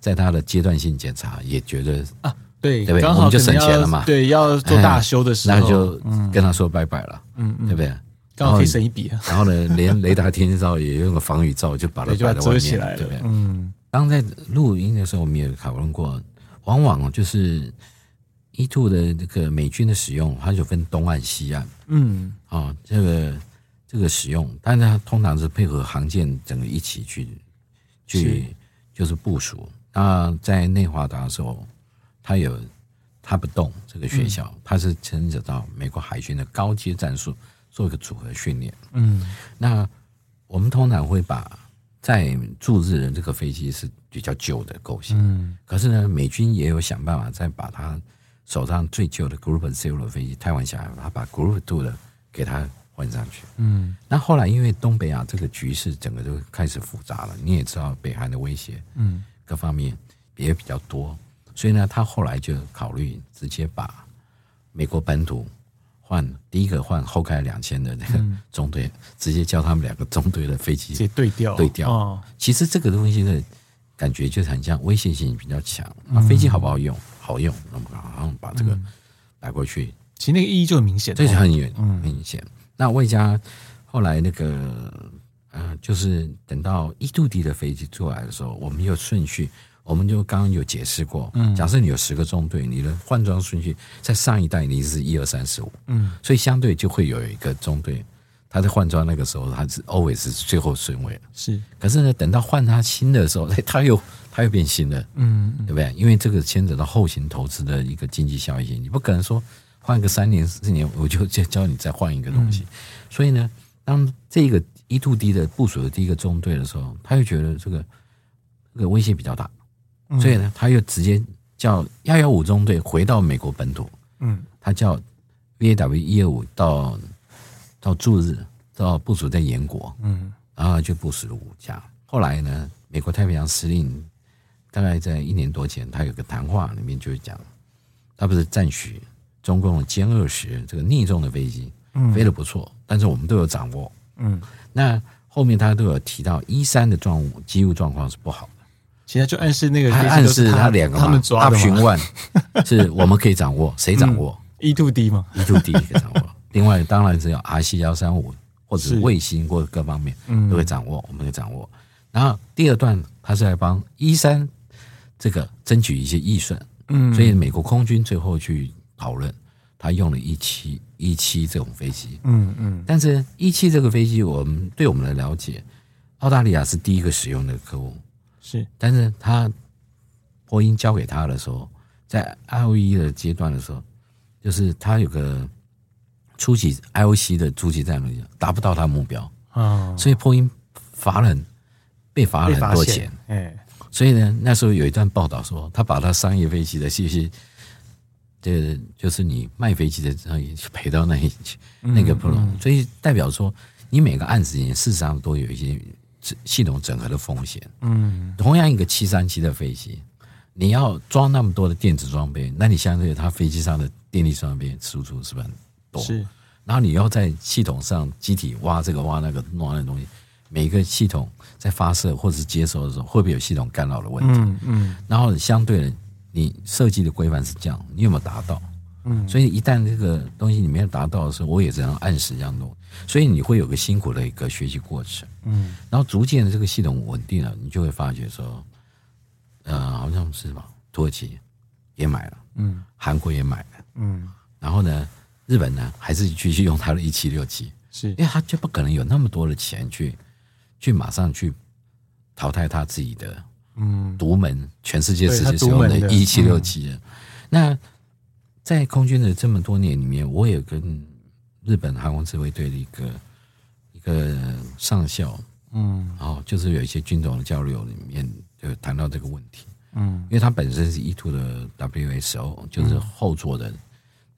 在他的阶段性检查也觉得啊。对，对不对？我们就省钱了嘛。对，要做大修的时候，那就跟他说拜拜了。嗯，对不对？刚好可以省一笔。然后呢，连雷达天气罩也用个防雨罩，就把它摆在外面，对不对？嗯。当在录音的时候，我们也讨论过，往往就是 E two 的这个美军的使用，它就分东岸、西岸。嗯，啊，这个这个使用，但是它通常是配合航舰整个一起去去是就是部署。那在内华达的时候，它有它不动这个学校，嗯、它是牵扯到美国海军的高阶战术做一个组合训练。嗯，那我们通常会把在驻日的这个飞机是比较旧的构型，嗯，可是呢，美军也有想办法再把它手上最旧的 Group Zero 的飞机汰换下来，他把 Group Two 的给它换上去。嗯，那后来因为东北亚这个局势整个就开始复杂了，你也知道北韩的威胁，嗯，各方面也比较多，所以呢，他后来就考虑直接把美国本土。换第一个换后开两千的那个中队，嗯、直接叫他们两个中队的飞机直接对调对调。哦、其实这个东西的感觉就是很像威胁性比较强。啊、嗯，飞机好不好用？好用，那么然后把这个摆过去，其实那个意义就很明显，这是很远很明显。嗯、那魏家后来那个呃，就是等到一度地的飞机出来的时候，我们有顺序。我们就刚刚有解释过，嗯假设你有十个中队，你的换装顺序在上一代你是一二三四五，嗯，所以相对就会有一个中队，他在换装那个时候他是 always 是最后顺位，是。可是呢，等到换他新的时候，他又他又变新了，嗯，对不对？因为这个牵扯到后勤投资的一个经济效益，你不可能说换个三年四年我就教你再换一个东西。所以呢，当这个一 to D 的部署的第一个中队的时候，他又觉得这个这个威胁比较大。所以呢，他又直接叫幺幺五中队回到美国本土，嗯，他叫 VAW 一二五到到驻日到部署在延国，嗯，然后就部署了五架。后来呢，美国太平洋司令大概在一年多前，他有个谈话里面就讲，他不是赞许中共的歼二十这个逆重的飞机，嗯，飞得不错，但是我们都有掌握，嗯，那后面他都有提到一三的状物机务状况是不好的。其实就暗示那个，暗示他两个嘛，Option One 是我们可以掌握，谁掌握？E-2D 吗，E-2D 可以掌握。另外，当然是有 RC 幺三五或者卫星或者各方面都会掌握，我们可以掌握。然后第二段，他是来帮一三这个争取一些预算，嗯，所以美国空军最后去讨论，他用了一七一七这种飞机，嗯嗯。但是一七这个飞机，我们对我们的了解，澳大利亚是第一个使用的客户。是，但是他波音交给他的时候，在 IOE 的阶段的时候，就是他有个初级 IOC 的初级战略达不到他的目标。啊，所以波音罚了被罚了很多钱，哎，所以呢，那时候有一段报道说，他把他商业飞机的这些，这就是你卖飞机的时候也赔到那一那个不容易所以代表说，你每个案子里事实上都有一些。系统整合的风险，嗯，同样一个七三七的飞机，你要装那么多的电子装备，那你相对它飞机上的电力装备输出是不是很多？是，然后你要在系统上机体挖这个挖那个弄那个东西，每一个系统在发射或者是接收的时候，会不会有系统干扰的问题？嗯嗯，然后相对的，你设计的规范是这样，你有没有达到？嗯，所以一旦这个东西你没有达到的时候，我也只能按时这样弄，所以你会有个辛苦的一个学习过程。嗯，然后逐渐的这个系统稳定了，你就会发觉说，呃，好像是吧，土耳其也买了，嗯，韩国也买了，嗯，然后呢，日本呢还是继续用它的一七六七，是。因为它就不可能有那么多的钱去去马上去淘汰它自己的，嗯，独门全世界只使用的一七六七，那。在空军的这么多年里面，我也跟日本航空自卫队的一个一个上校，嗯，然后就是有一些军种的交流里面就谈到这个问题，嗯，因为他本身是 E2 的 WSO，就是后座的，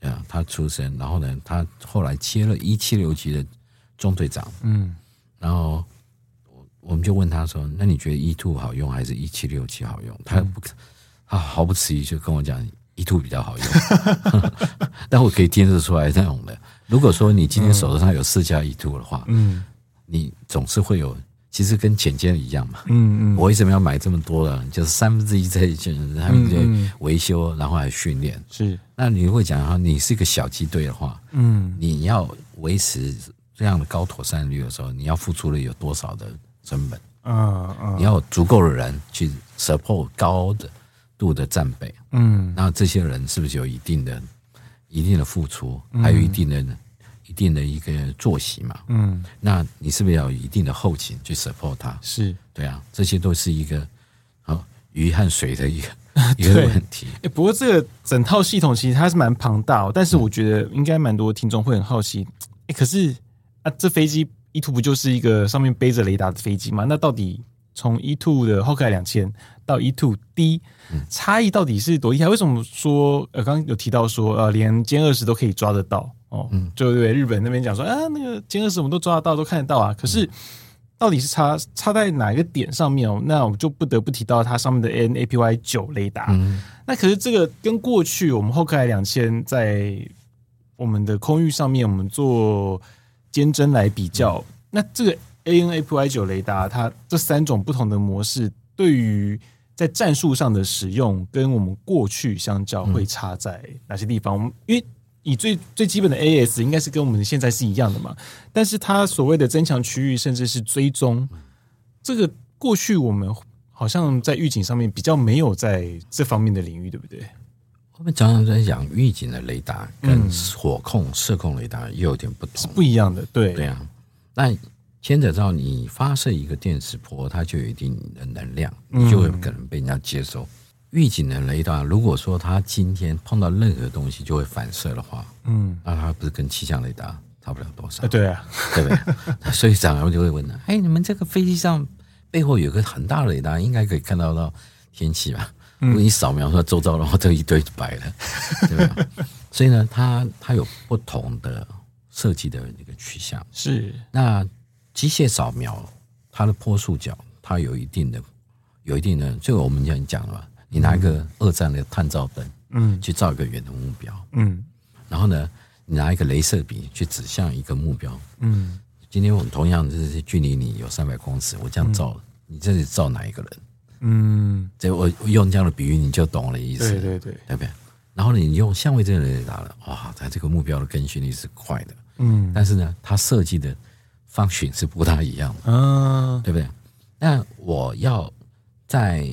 啊，他出身，然后呢，他后来接了一七六级的中队长，嗯，然后我们就问他说：“那你觉得 e two 好用还是一七六七好用？”他不，他毫不迟疑就跟我讲。e two 比较好用，但我可以听得出来那种的。如果说你今天手头上有四架 e two 的话，嗯，你总是会有，其实跟潜舰一样嘛，嗯嗯。我为什么要买这么多呢？就是三分之一在就是他们在维修，然后还训练。是，那你会讲哈，你是一个小机队的话，嗯，你要维持这样的高妥善率的时候，你要付出了有多少的成本？嗯嗯，你要有足够的人去 support 高的。度的战备，嗯，那这些人是不是有一定的、一定的付出，还有一定的、嗯、一定的一个作息嘛？嗯，那你是不是要有一定的后勤去 support 他？是对啊，这些都是一个好鱼和水的一个 一个问题。哎，不过这个整套系统其实它是蛮庞大，哦但是我觉得应该蛮多听众会很好奇，哎，可是啊，这飞机 E2 不就是一个上面背着雷达的飞机吗？那到底？从 E2 的 Hawkeye 两千到 E two D 差异到底是多厉害？为什么说呃，刚刚有提到说呃，连歼二十都可以抓得到哦？嗯，就对日本那边讲说啊，那个歼二十我们都抓得到，都看得到啊。可是到底是差差在哪一个点上面哦？那我们就不得不提到它上面的 AN/APY 九雷达。嗯，那可是这个跟过去我们 Hawkeye 两千在我们的空域上面，我们做监侦来比较，那这个。AN/APY 九雷达，它这三种不同的模式，对于在战术上的使用，跟我们过去相较，会差在哪些地方？我们因为以最最基本的 AS，应该是跟我们现在是一样的嘛。但是它所谓的增强区域，甚至是追踪，这个过去我们好像在预警上面比较没有在这方面的领域，对不对？我们常常在讲预警的雷达跟火控、射控雷达又有点不同，是不一样的。对对啊，那。牵扯到你发射一个电磁波，它就有一定的能量，你就会可能被人家接收。预警的雷达，如果说它今天碰到任何东西就会反射的话，嗯，那它不是跟气象雷达差不了多少？对啊，对不对？所以长官就会问了：哎，你们这个飞机上背后有个很大的雷达，应该可以看到到天气吧？如果你扫描说周遭的话，这一堆白了，对吧？所以呢，它它有不同的设计的那个取向，是。那。机械扫描，它的坡束角，它有一定的，有一定的，就我们讲讲了，你拿一个二战的探照灯，嗯，去照一个远的目标，嗯，然后呢，你拿一个镭射笔去指向一个目标，嗯，今天我们同样就是距离你有三百公尺，我这样照，嗯、你这里照哪一个人？嗯，这我用这样的比喻你就懂了意思，对对对，对不对？然后你用相位这个雷达了，哇，它这个目标的更新率是快的，嗯，但是呢，它设计的。方选是不大一样的，嗯，对不对？那我要在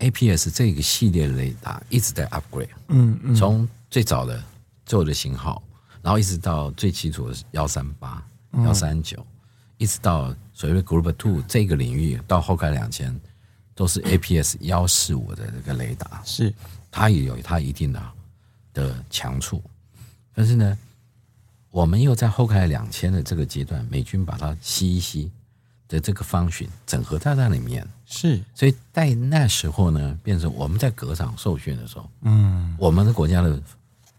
APS 这个系列雷达一直在 upgrade，嗯嗯，从最早的旧的型号，然后一直到最基础的幺三八、幺三九，一直到所谓的 Group Two 这个领域，到后盖两千，都是 APS 幺四五的这个雷达，是。它也有它一定的的强处，但是呢。我们又在后开两千的这个阶段，美军把它吸一吸的这个方寻整合在那里面，是，所以在那时候呢，变成我们在隔场受训的时候，嗯，我们的国家的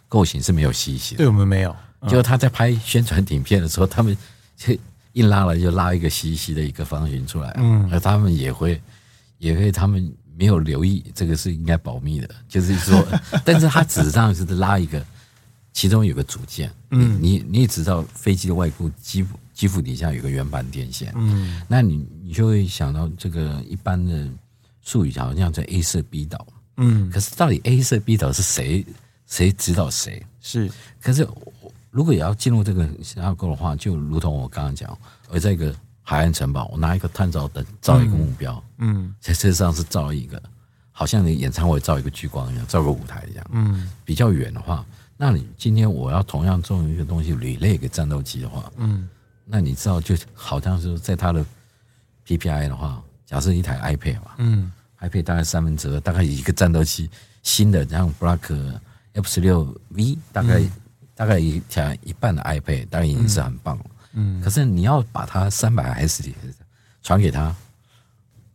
构型是没有吸一吸的，对我们没有，就他在拍宣传影片的时候，他们就一拉了就拉一个吸一吸的一个方寻出来，嗯，而他们也会也会他们没有留意这个是应该保密的，就是说，但是他纸上是拉一个。其中有个组件，嗯，你你也知道飞机的外部机腹机腹底下有个圆盘电线，嗯，那你你就会想到这个一般的术语好像叫 A 射 B 导，嗯，可是到底 A 射 B 导是谁谁指导谁？是，可是如果也要进入这个架构的话，就如同我刚刚讲，而这个海岸城堡，我拿一个探照灯照一个目标，嗯，在车上是照一个，好像你演唱会照一个聚光一样，照个舞台一样，嗯，比较远的话。那你今天我要同样做一个东西，relay 给战斗机的话，嗯，那你知道就好像是在它的 PPI 的话，假设一台 iPad 嘛，嗯，iPad 大概三分之二，大概一个战斗机新的，像 Block F 十六 V，大概、嗯、大概一台一半的 iPad，大概已经是很棒了，嗯，可是你要把它三百 S 传给他，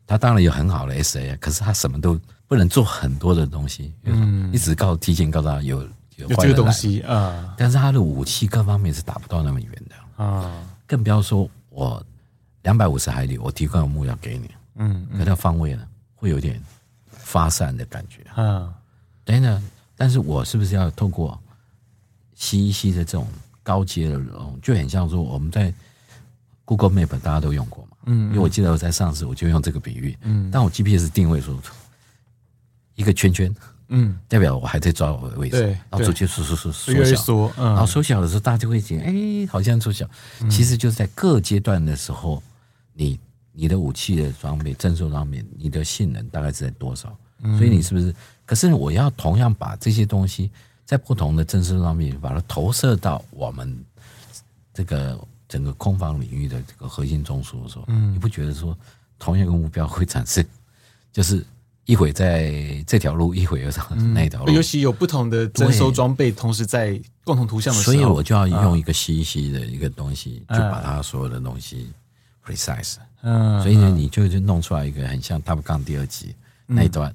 他当然有很好的 SA，可是他什么都不能做很多的东西，嗯，一直告提前告诉他有。有这个东西啊，但是他的武器各方面是打不到那么远的。啊，更不要说我两百五十海里，我提供个目标给你，嗯，可它方位呢会有点发散的感觉。啊。等等，但是我是不是要透过 C 一 C 的这种高阶的人，就很像说我们在 Google Map 大家都用过嘛，嗯，因为我记得我在上次我就用这个比喻，嗯，但我 GPS 定位说一个圈圈。嗯，代表我还在抓我的位置，然后逐渐缩缩缩缩小，然后缩小的时候，大家就会觉得，哎，好像缩小。其实就是在各阶段的时候，你你的武器的装备、战术装备，你的性能大概是在多少？所以你是不是可是我要同样把这些东西在不同的帧数上面把它投射到我们这个整个空防领域的这个核心中枢的时候，嗯，你不觉得说同一个目标会产生，就是一会在这条路，一会又上那条路，尤其有不同的征收装备同时在共同图像的时候，所以我就要用一个 CEC 的一个东西，就把它所有的东西 precise，嗯，所以呢，你就就弄出来一个很像 Top Gun 第二集那一段。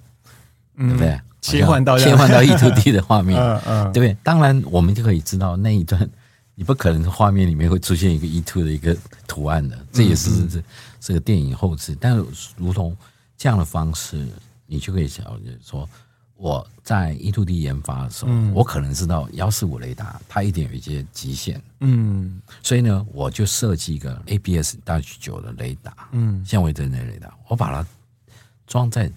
对不对？切换到切换到 E to D 的画面，嗯嗯对不对？当然，我们就可以知道那一段，你不可能画面里面会出现一个 E to 的一个图案的，这也是这这个电影后置。但是，如同这样的方式，你就可以晓得说，我在 E to D 研发的时候，我可能知道幺四五雷达它一定有一些极限，嗯，所以呢，我就设计一个 ABS 大九的雷达，嗯，相位阵列雷达，我把它装在。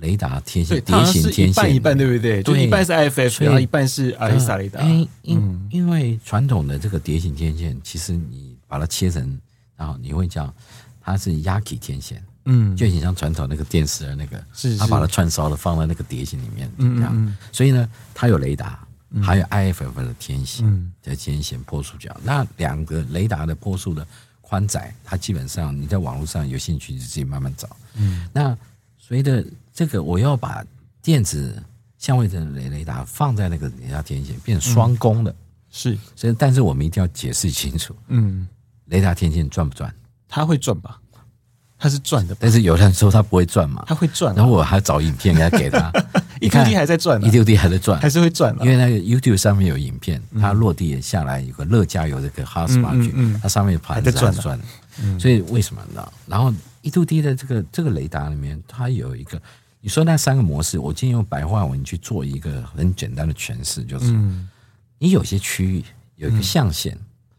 雷达天线，碟形天线，一半一半，对不对？就一半是 IFF，然后一半是阿丽萨雷达。因因因为传统的这个碟形天线，其实你把它切成，然后你会讲它是 Yaki 天线，嗯，就很像传统那个电视的那个，是它把它串烧了放在那个碟形里面，这样。所以呢，它有雷达，还有 IFF 的天线的天线波束角。那两个雷达的波束的宽窄，它基本上你在网络上有兴趣你自己慢慢找。嗯，那随着这个我要把电子相位阵雷雷达放在那个雷达天线，变成双工的，是。所以，但是我们一定要解释清楚，嗯，雷达天线转不转？它会转吧？它是转的。但是有人说它不会转嘛？它会转。然后我还找影片给他给他，E2D 还在转一度 D 还在转，还是会转。因为那个 YouTube 上面有影片，它落地也下来有个乐嘉有这个 hotspot，它上面盘子在转。所以为什么呢？然后一度 D 的这个这个雷达里面，它有一个。你说那三个模式，我今天用白话文去做一个很简单的诠释，就是，你有些区域有一个象限，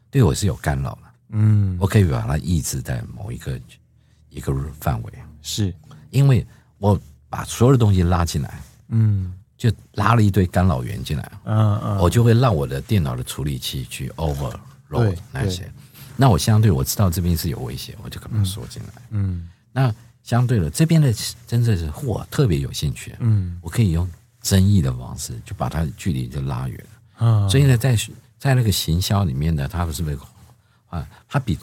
对我是有干扰的，嗯，我可以把它抑制在某一个一个范围，是。因为我把所有的东西拉进来，嗯，就拉了一堆干扰源进来，嗯嗯，我就会让我的电脑的处理器去 overload 那些，那我相对我知道这边是有危险，我就把它锁进来，嗯，那。相对的，这边的真的是我特别有兴趣，嗯，我可以用争议的方式就把它的距离就拉远了，嗯，所以呢，在在那个行销里面呢，它不是被啊，它比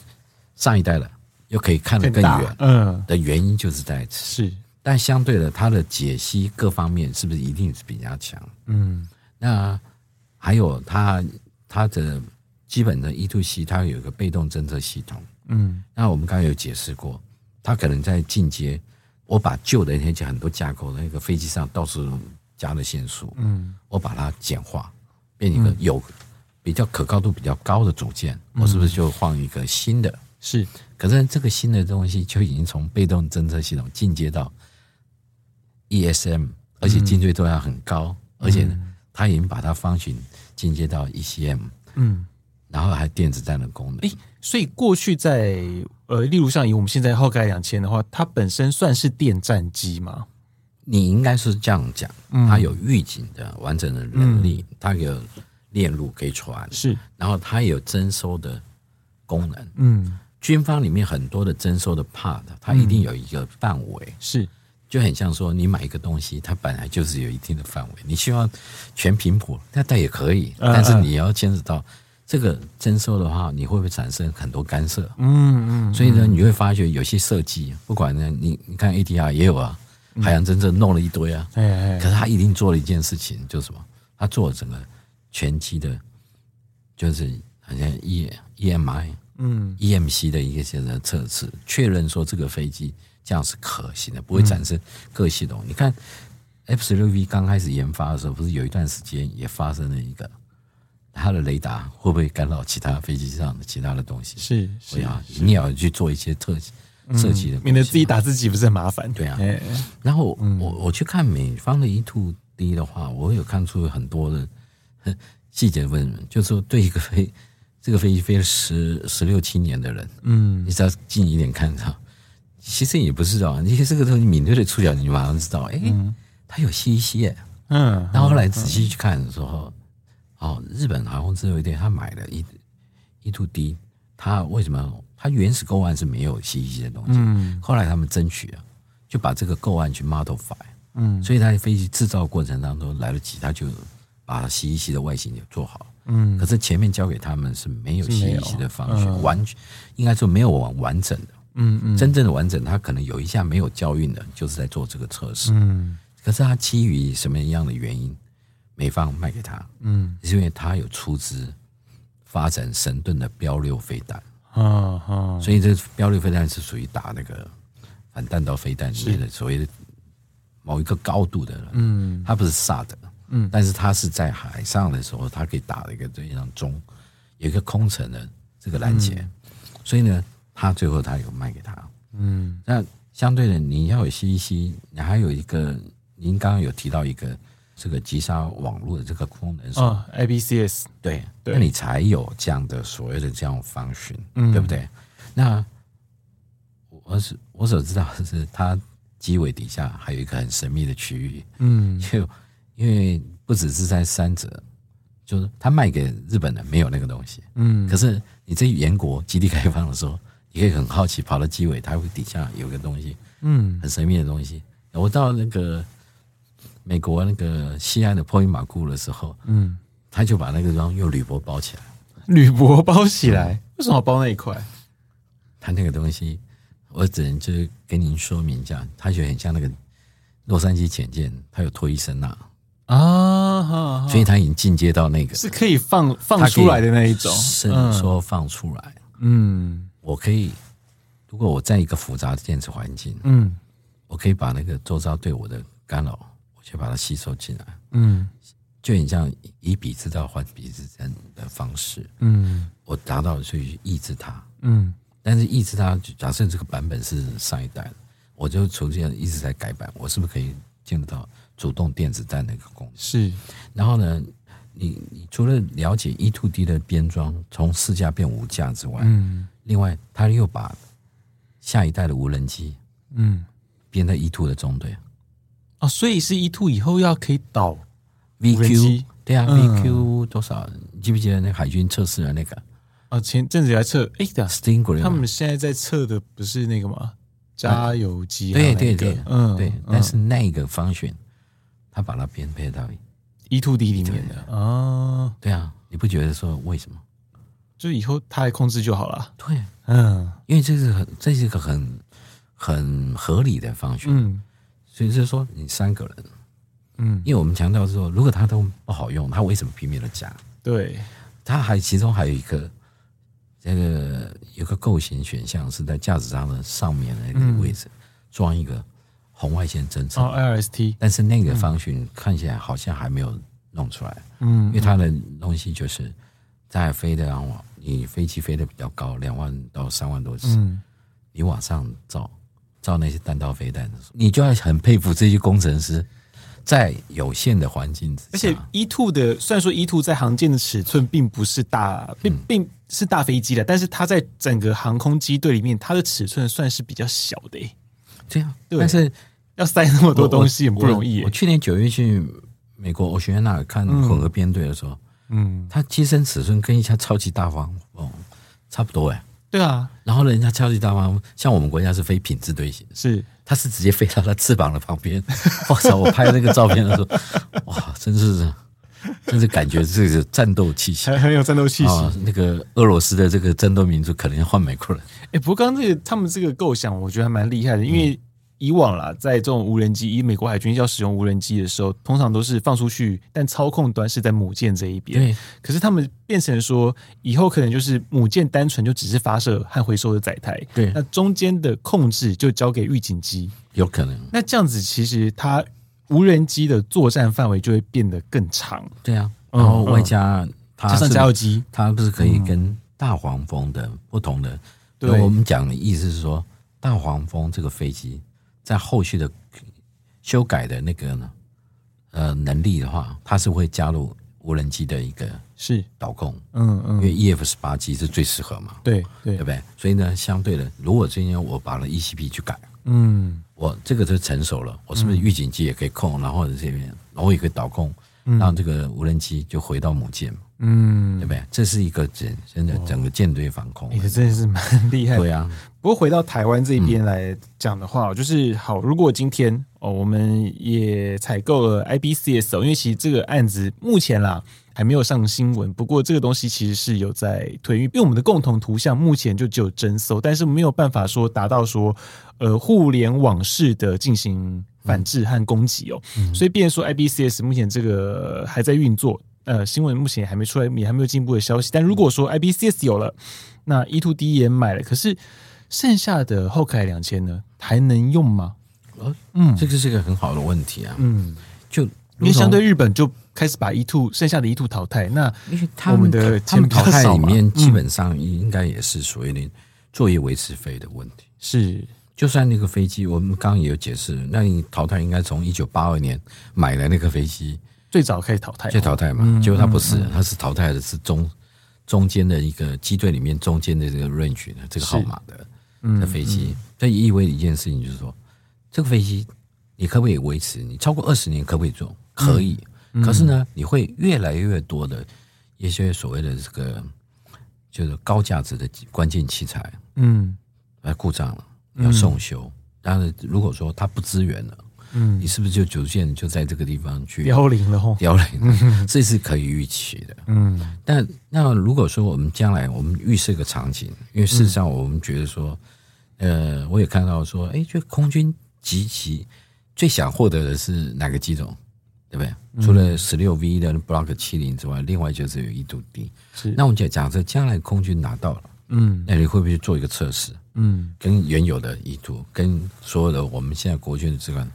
上一代的又可以看得更远，嗯，的原因就是在此，是，但相对的，它的解析各方面是不是一定是比较强？嗯，那还有它它的基本的 E to C，它有一个被动侦测系统，嗯，那我们刚刚有解释过。它可能在进阶，我把旧的那些很多架构的那个飞机上到处加了线束，嗯，我把它简化，变一个有比较可靠度比较高的组件，我是不是就换一个新的？是，可是这个新的东西就已经从被动侦测系统进阶到 ESM，而且精确度要很高，而且它已经把它 function 进阶到 ECM，嗯，然后还电子战的功能。诶所以过去在呃，例如像以我们现在浩盖两千的话，它本身算是电战机吗？你应该是这样讲，它有预警的完整的能力，嗯、它有链路可以传，是，然后它有征收的功能。嗯，军方里面很多的征收的 part，它一定有一个范围，是，就很像说你买一个东西，它本来就是有一定的范围，你希望全频谱，那它也可以，但是你要牵扯到。这个征收的话，你会不会产生很多干涉？嗯嗯，所以呢，你会发觉有些设计，不管呢，你你看 ADR 也有啊，海洋真正弄了一堆啊，可是他一定做了一件事情，就是什么？他做了整个全机的，就是好像 E EMI 嗯 EMC 的一个现在测试，确认说这个飞机这样是可行的，不会产生各系统。你看 F 十六 V 刚开始研发的时候，不是有一段时间也发生了一个。它的雷达会不会干扰其他飞机上的其他的东西？是，是啊，你也要去做一些特设计的，免得自己打自己不是很麻烦。对啊，然后我我去看美方的 E two D 的话，我有看出很多的 细节问，就是说对一个飞这个飞机飞了十十六七年的人，嗯，你只要近一点看到，其实也不是啊，你这个东西敏锐的触角，你马上知道，哎，它有吸一吸嗯，然后后来仔细去看的时候。哦，日本航空自卫队他买了一 E2D，他为什么？他原始购案是没有 CEC 的东西，嗯，后来他们争取了，就把这个购案去 modify，嗯，所以他在飞机制造过程当中来得及，他就把 C 一 C 的外形也做好。嗯，可是前面交给他们是没有 C 一 C 的方式，完全应该说没有完完整的。嗯嗯，真正的完整，他可能有一下没有交运的，就是在做这个测试。嗯，可是他基于什么样的原因，美方卖给他？嗯，是因为他有出资发展神盾的标六飞弹。啊啊，所以这标六飞弹是属于打那个反弹道飞弹里面的所谓的某一个高度的。嗯，它不是萨德。嗯，但是它是在海上的时候，它可以打了一个这样中，有一个空程的这个拦截，所以呢。他最后他有卖给他，嗯，那相对的你要有信息你还有一个，您刚刚有提到一个这个击杀网络的这个功能是哦，ABCS，对，对，那你才有这样的所谓的这样方式，嗯，对不对？那我是我所知道的是，它机尾底下还有一个很神秘的区域，嗯，就因为不只是在三者，就是他卖给日本的没有那个东西，嗯，可是你在原国基地开放的时候。你可以很好奇，跑到机尾，它会底下有个东西，嗯，很神秘的东西。我到那个美国那个西安的波伊马库的时候，嗯，他就把那个地方用铝箔包起来，铝箔包起来，为什么要包那一块？他那个东西，我只能就是跟您说明一下，它就很像那个洛杉矶潜舰，它有脱衣声呐。啊，所以他已经进阶到那个是可以放放出来的那一种，是说放出来，嗯。我可以，如果我在一个复杂的电子环境，嗯，我可以把那个周遭对我的干扰，我就把它吸收进来，嗯，就很像以彼之道还彼之身的方式，嗯，我达到去抑制它，嗯，但是抑制它，假设这个版本是上一代的，我就重新一直在改版，我是不是可以进入到主动电子战那个功能？是，然后呢，你你除了了解 E to D 的编装从四架变五架之外，嗯。另外，他又把下一代的无人机，嗯，编在 E two 的中队，哦，所以是 E two 以后要可以导 VQ，对啊、嗯、VQ 多少？你记不记得那海军测试的那个？啊，前阵子来测，哎、欸，对啊，Stingray，他们现在在测的不是那个吗？加油机、那个，对对对，嗯，对，但是那个方选，他把它编配到 E two D 里面的啊、哦，对啊，你不觉得说为什么？就以后他来控制就好了。对，嗯，因为这是很，这是一个很很合理的方选。嗯，所以就是说，你三个人，嗯，因为我们强调是说，如果他都不好用，他为什么拼命的加？对，他还其中还有一个这个有个构型选项是在驾驶舱的上面的那个位置装一个红外线侦测哦，LST，但是那个方寻看起来好像还没有弄出来。嗯，因为它的东西就是在飞的往。你飞机飞得比较高，两万到三万多尺，嗯，你往上照照那些弹道飞弹的时候，你就要很佩服这些工程师，在有限的环境之下，而且 E two 的虽然说 E two 在航舰的尺寸并不是大，并并是大飞机的，但是它在整个航空机队里面，它的尺寸算是比较小的。这样，对，但是要塞那么多东西也不容易。我去年九月去美国欧雪纳看混合编队的时候。嗯嗯，它机身尺寸跟一架超级大黄蜂差不多哎。对啊，然后人家超级大妈，像我们国家是非品质队形，是它是直接飞到它翅膀的旁边。我操！我拍那个照片的时候，哇，真是，真是感觉这个战斗气息，很有战斗气息。哦，那个俄罗斯的这个战斗民族可能要换美国人。哎，不过刚刚这个他们这个构想，我觉得还蛮厉害的，因为。以往啦，在这种无人机，以美国海军要使用无人机的时候，通常都是放出去，但操控端是在母舰这一边。对。可是他们变成说，以后可能就是母舰单纯就只是发射和回收的载台。对。那中间的控制就交给预警机。有可能。那这样子，其实它无人机的作战范围就会变得更长。对啊。然后外加它加上加油机，它不是可以跟大黄蜂的不同的？对。我们讲的意思是说，大黄蜂这个飞机。在后续的修改的那个呢，呃，能力的话，它是会加入无人机的一个是。导控，嗯嗯，因为 EF 十八机是最适合嘛，对对，对不对？所以呢，相对的，如果今天我把了 ECP 去改，嗯，我这个就成熟了，我是不是预警机也可以控，然后这边，然后也可以导控，让这个无人机就回到母舰，嗯，对不对？这是一个整真的整个舰队防空，也真的是蛮厉害的。对啊，不过回到台湾这边来讲的话，就是好，如果今天哦，我们也采购了 IBCS，因为其实这个案子目前啦还没有上新闻。不过这个东西其实是有在推，因为我们的共同图像目前就只有侦搜，但是没有办法说达到说呃互联网式的进行反制和攻击哦。所以，变成说 IBCS 目前这个还在运作。呃，新闻目前还没出来，也还没有进一步的消息。但如果说 IBCS 有了，那 E2D 也买了，可是剩下的后凯两千呢，还能用吗？嗯，这个是一个很好的问题啊。嗯，就因为相对日本就开始把 E2 剩下的 E2 淘汰，那因为他们的他们淘汰里面基本上应该也是属于那作业维持费的问题。是，就算那个飞机，我们刚刚也有解释，那你淘汰应该从一九八二年买的那个飞机。最早可以淘汰，最淘汰嘛？结果他不是，他是淘汰的是中中间的一个机队里面中间的这个 range 的这个号码的的飞机。这意味着一件事情，就是说这个飞机你可不可以维持？你超过二十年可不可以做？可以。可是呢，你会越来越多的一些所谓的这个就是高价值的关键器材，嗯，来故障了，要送修。但是，如果说它不支援了。嗯，你是不是就逐渐就在这个地方去凋零了？凋零，这是可以预期的。嗯，但那如果说我们将来我们预设个场景，因为事实上我们觉得说，呃，我也看到说，哎，就空军极其最想获得的是哪个机种，对不对？除了十六 V 的 Block 七零之外，另外就是有一度 D。是，那我们讲假设将来空军拿到了，嗯，那你会不会做一个测试？嗯，跟原有的意图跟所有的我们现在国军的这个。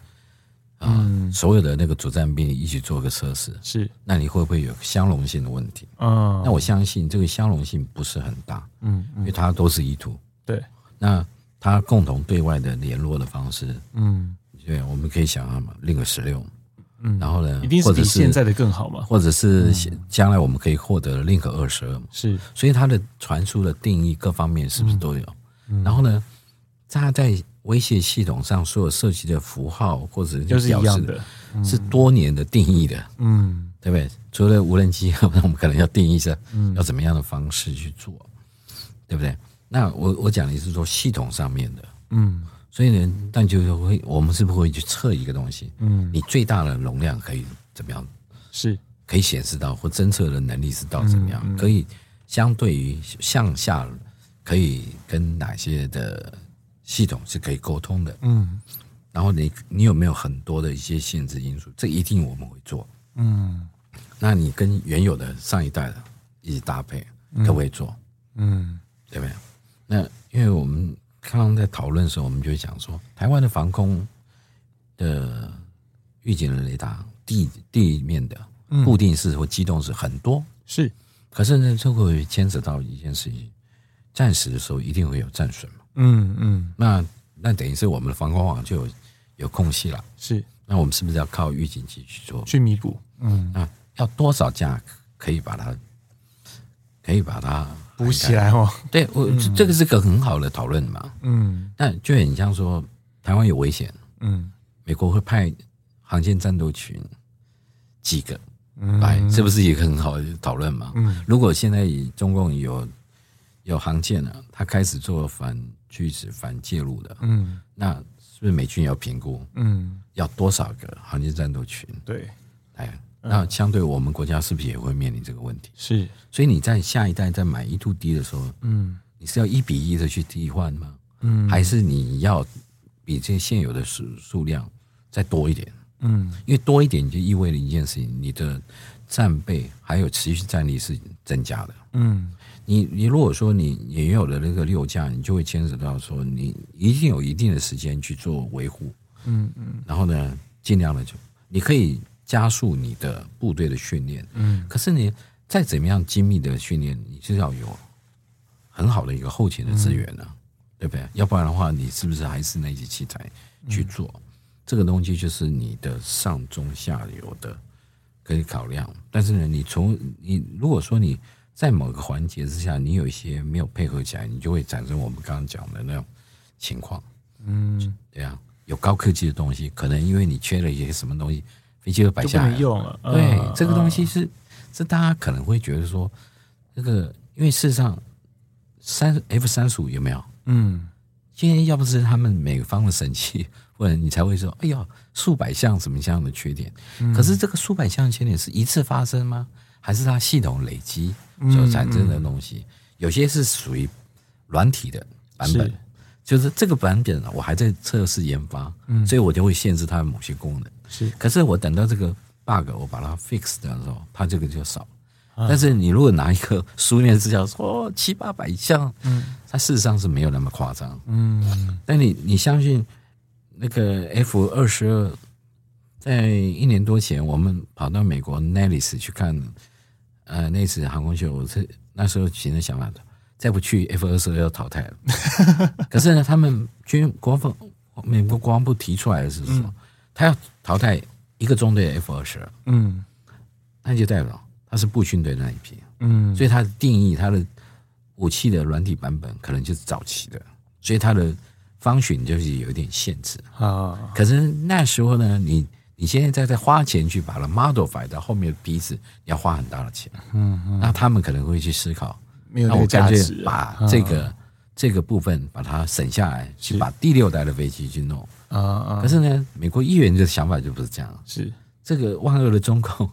嗯，所有的那个主战兵一起做个测试，是，那你会不会有相容性的问题？嗯，那我相信这个相容性不是很大，嗯，因为它都是意图。对，那它共同对外的联络的方式，嗯，对，我们可以想象嘛，Link 十六，嗯，然后呢，一定是比现在的更好嘛，或者是将来我们可以获得 Link 二十二，是，所以它的传输的定义各方面是不是都有？然后呢，它在。威胁系统上所有涉及的符号或者就是一样的，是多年的定义的，嗯，对不对？除了无人机，那 我们可能要定义一下，要怎么样的方式去做，对不对？那我我讲的是说系统上面的，嗯，所以呢，但就是会我们是不是会去测一个东西？嗯，你最大的容量可以怎么样？是可以显示到或侦测的能力是到怎么样？可以相对于向下可以跟哪些的？系统是可以沟通的，嗯，然后你你有没有很多的一些限制因素？这一定我们会做，嗯，那你跟原有的上一代的一起搭配，可不可以做？嗯，对不对？那因为我们刚刚在讨论的时候，我们就会讲说，台湾的防空的预警的雷达，地地面的固定式或机动式很多，是，可是呢，这会牵扯到一件事情，战时的时候一定会有战损嘛。嗯嗯，那那等于是我们的防空网就有有空隙了，是。那我们是不是要靠预警机去做去弥补？嗯，那要多少架可以把它可以把它补起来哦？对，我这个是个很好的讨论嘛。嗯，那就很像说台湾有危险，嗯，美国会派航舰战斗群几个来，这不是一个很好的讨论嘛？嗯，如果现在中共有有航舰了，他开始做反。去是反介入的，嗯，那是不是美军要评估？嗯，要多少个航空战斗群？对，哎，那相对我们国家是不是也会面临这个问题？是，所以你在下一代在买 E2D 的时候，嗯，你是要一比一的去替换吗？嗯，还是你要比这现有的数数量再多一点？嗯，因为多一点就意味着一件事情，你的战备还有持续战力是增加的。嗯。你你如果说你也有了那个六架，你就会牵扯到说你一定有一定的时间去做维护，嗯嗯，然后呢，尽量的就你可以加速你的部队的训练，嗯，可是你再怎么样精密的训练，你是要有很好的一个后勤的资源呢，嗯，对不对？要不然的话，你是不是还是那些器材去做？嗯，这个东西就是你的上中下游的可以考量，但是呢，你从你如果说你。在某个环节之下，你有一些没有配合起来，你就会产生我们刚刚讲的那种情况。嗯，对啊，有高科技的东西，可能因为你缺了一些什么东西，飞机就摆下来。用了。对，这个东西是这大家可能会觉得说，这个因为事实上三 F 三十五有没有？嗯，今天要不是他们美方的神器，或者你才会说，哎呀，数百项什么这样的缺点。可是这个数百项缺点是一次发生吗？还是它系统累积所产生的东西？有些是属于软体的版本，就是这个版本我还在测试研发，所以我就会限制它的某些功能。是，可是我等到这个 bug 我把它 fix 掉的时候，它这个就少。但是你如果拿一个书面资料说哦七八百项，嗯，它事实上是没有那么夸张，嗯。但你你相信那个 F 二十二，在一年多前我们跑到美国 Nellis 去看，呃，那次航空秀，我是那时候形成想法的，再不去 F 二十二要淘汰了。可是呢，他们军国防美国国防部提出来的是说，他要淘汰一个中队 F 二十二，嗯，那就代表。他是步军队那一批，嗯，所以它的定义，它的武器的软体版本可能就是早期的，所以它的 function 就是有一点限制啊。可是那时候呢，你你现在在在花钱去把它 modify 到后面的批次，你要花很大的钱，嗯，那他们可能会去思考，没有那我干脆，把这个这个部分把它省下来，去把第六代的飞机去弄啊啊。可是呢，美国议员的想法就不是这样，是这个万恶的中共。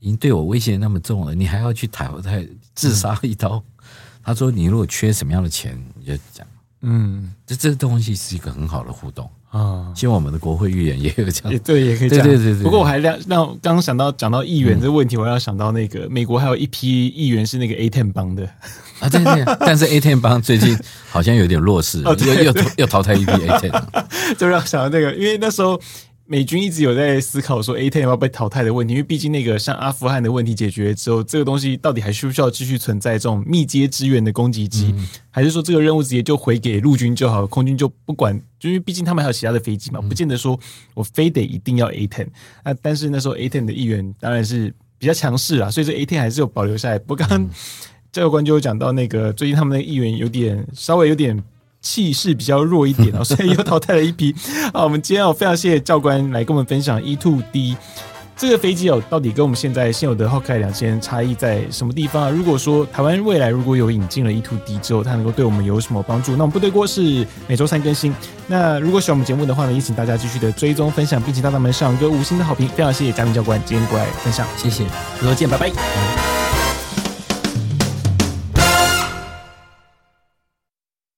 已经对我威胁那么重了，你还要去讨再自杀一刀？嗯、他说：“你如果缺什么样的钱，你就讲。”嗯，这这东西是一个很好的互动啊。希望我们的国会议员也有这样，对，也可以这样。对对对对。不过我还让让刚刚想到讲到议员这个问题，我要想到那个美国还有一批议员是那个 A Ten 帮的啊，对对。但是 A Ten 帮最近好像有点弱势，又又又淘汰一批 A Ten，就让我想到那个，因为那时候。美军一直有在思考说，A10 要被淘汰的问题，因为毕竟那个像阿富汗的问题解决之后，这个东西到底还需不需要继续存在这种密接支援的攻击机，嗯、还是说这个任务直接就回给陆军就好，空军就不管？就因为毕竟他们还有其他的飞机嘛，不见得说我非得一定要 A ten。那但是那时候 A ten 的议员当然是比较强势啦，所以这 A ten 还是有保留下来。不过刚刚教官就有讲到那个最近他们的议员有点稍微有点。气势比较弱一点哦，所以又淘汰了一批。好，我们今天要，非常谢谢教官来跟我们分享 E Two D 这个飞机哦，到底跟我们现在现有的 Hawkeye 两千差异在什么地方啊？如果说台湾未来如果有引进了 E Two D 之后，它能够对我们有什么帮助？那我们部队锅是每周三更新。那如果喜欢我们节目的话呢，也请大家继续的追踪分享，并且大大们上个五星的好评。非常谢谢嘉明教官今天过来分享，谢谢，回头见，拜拜。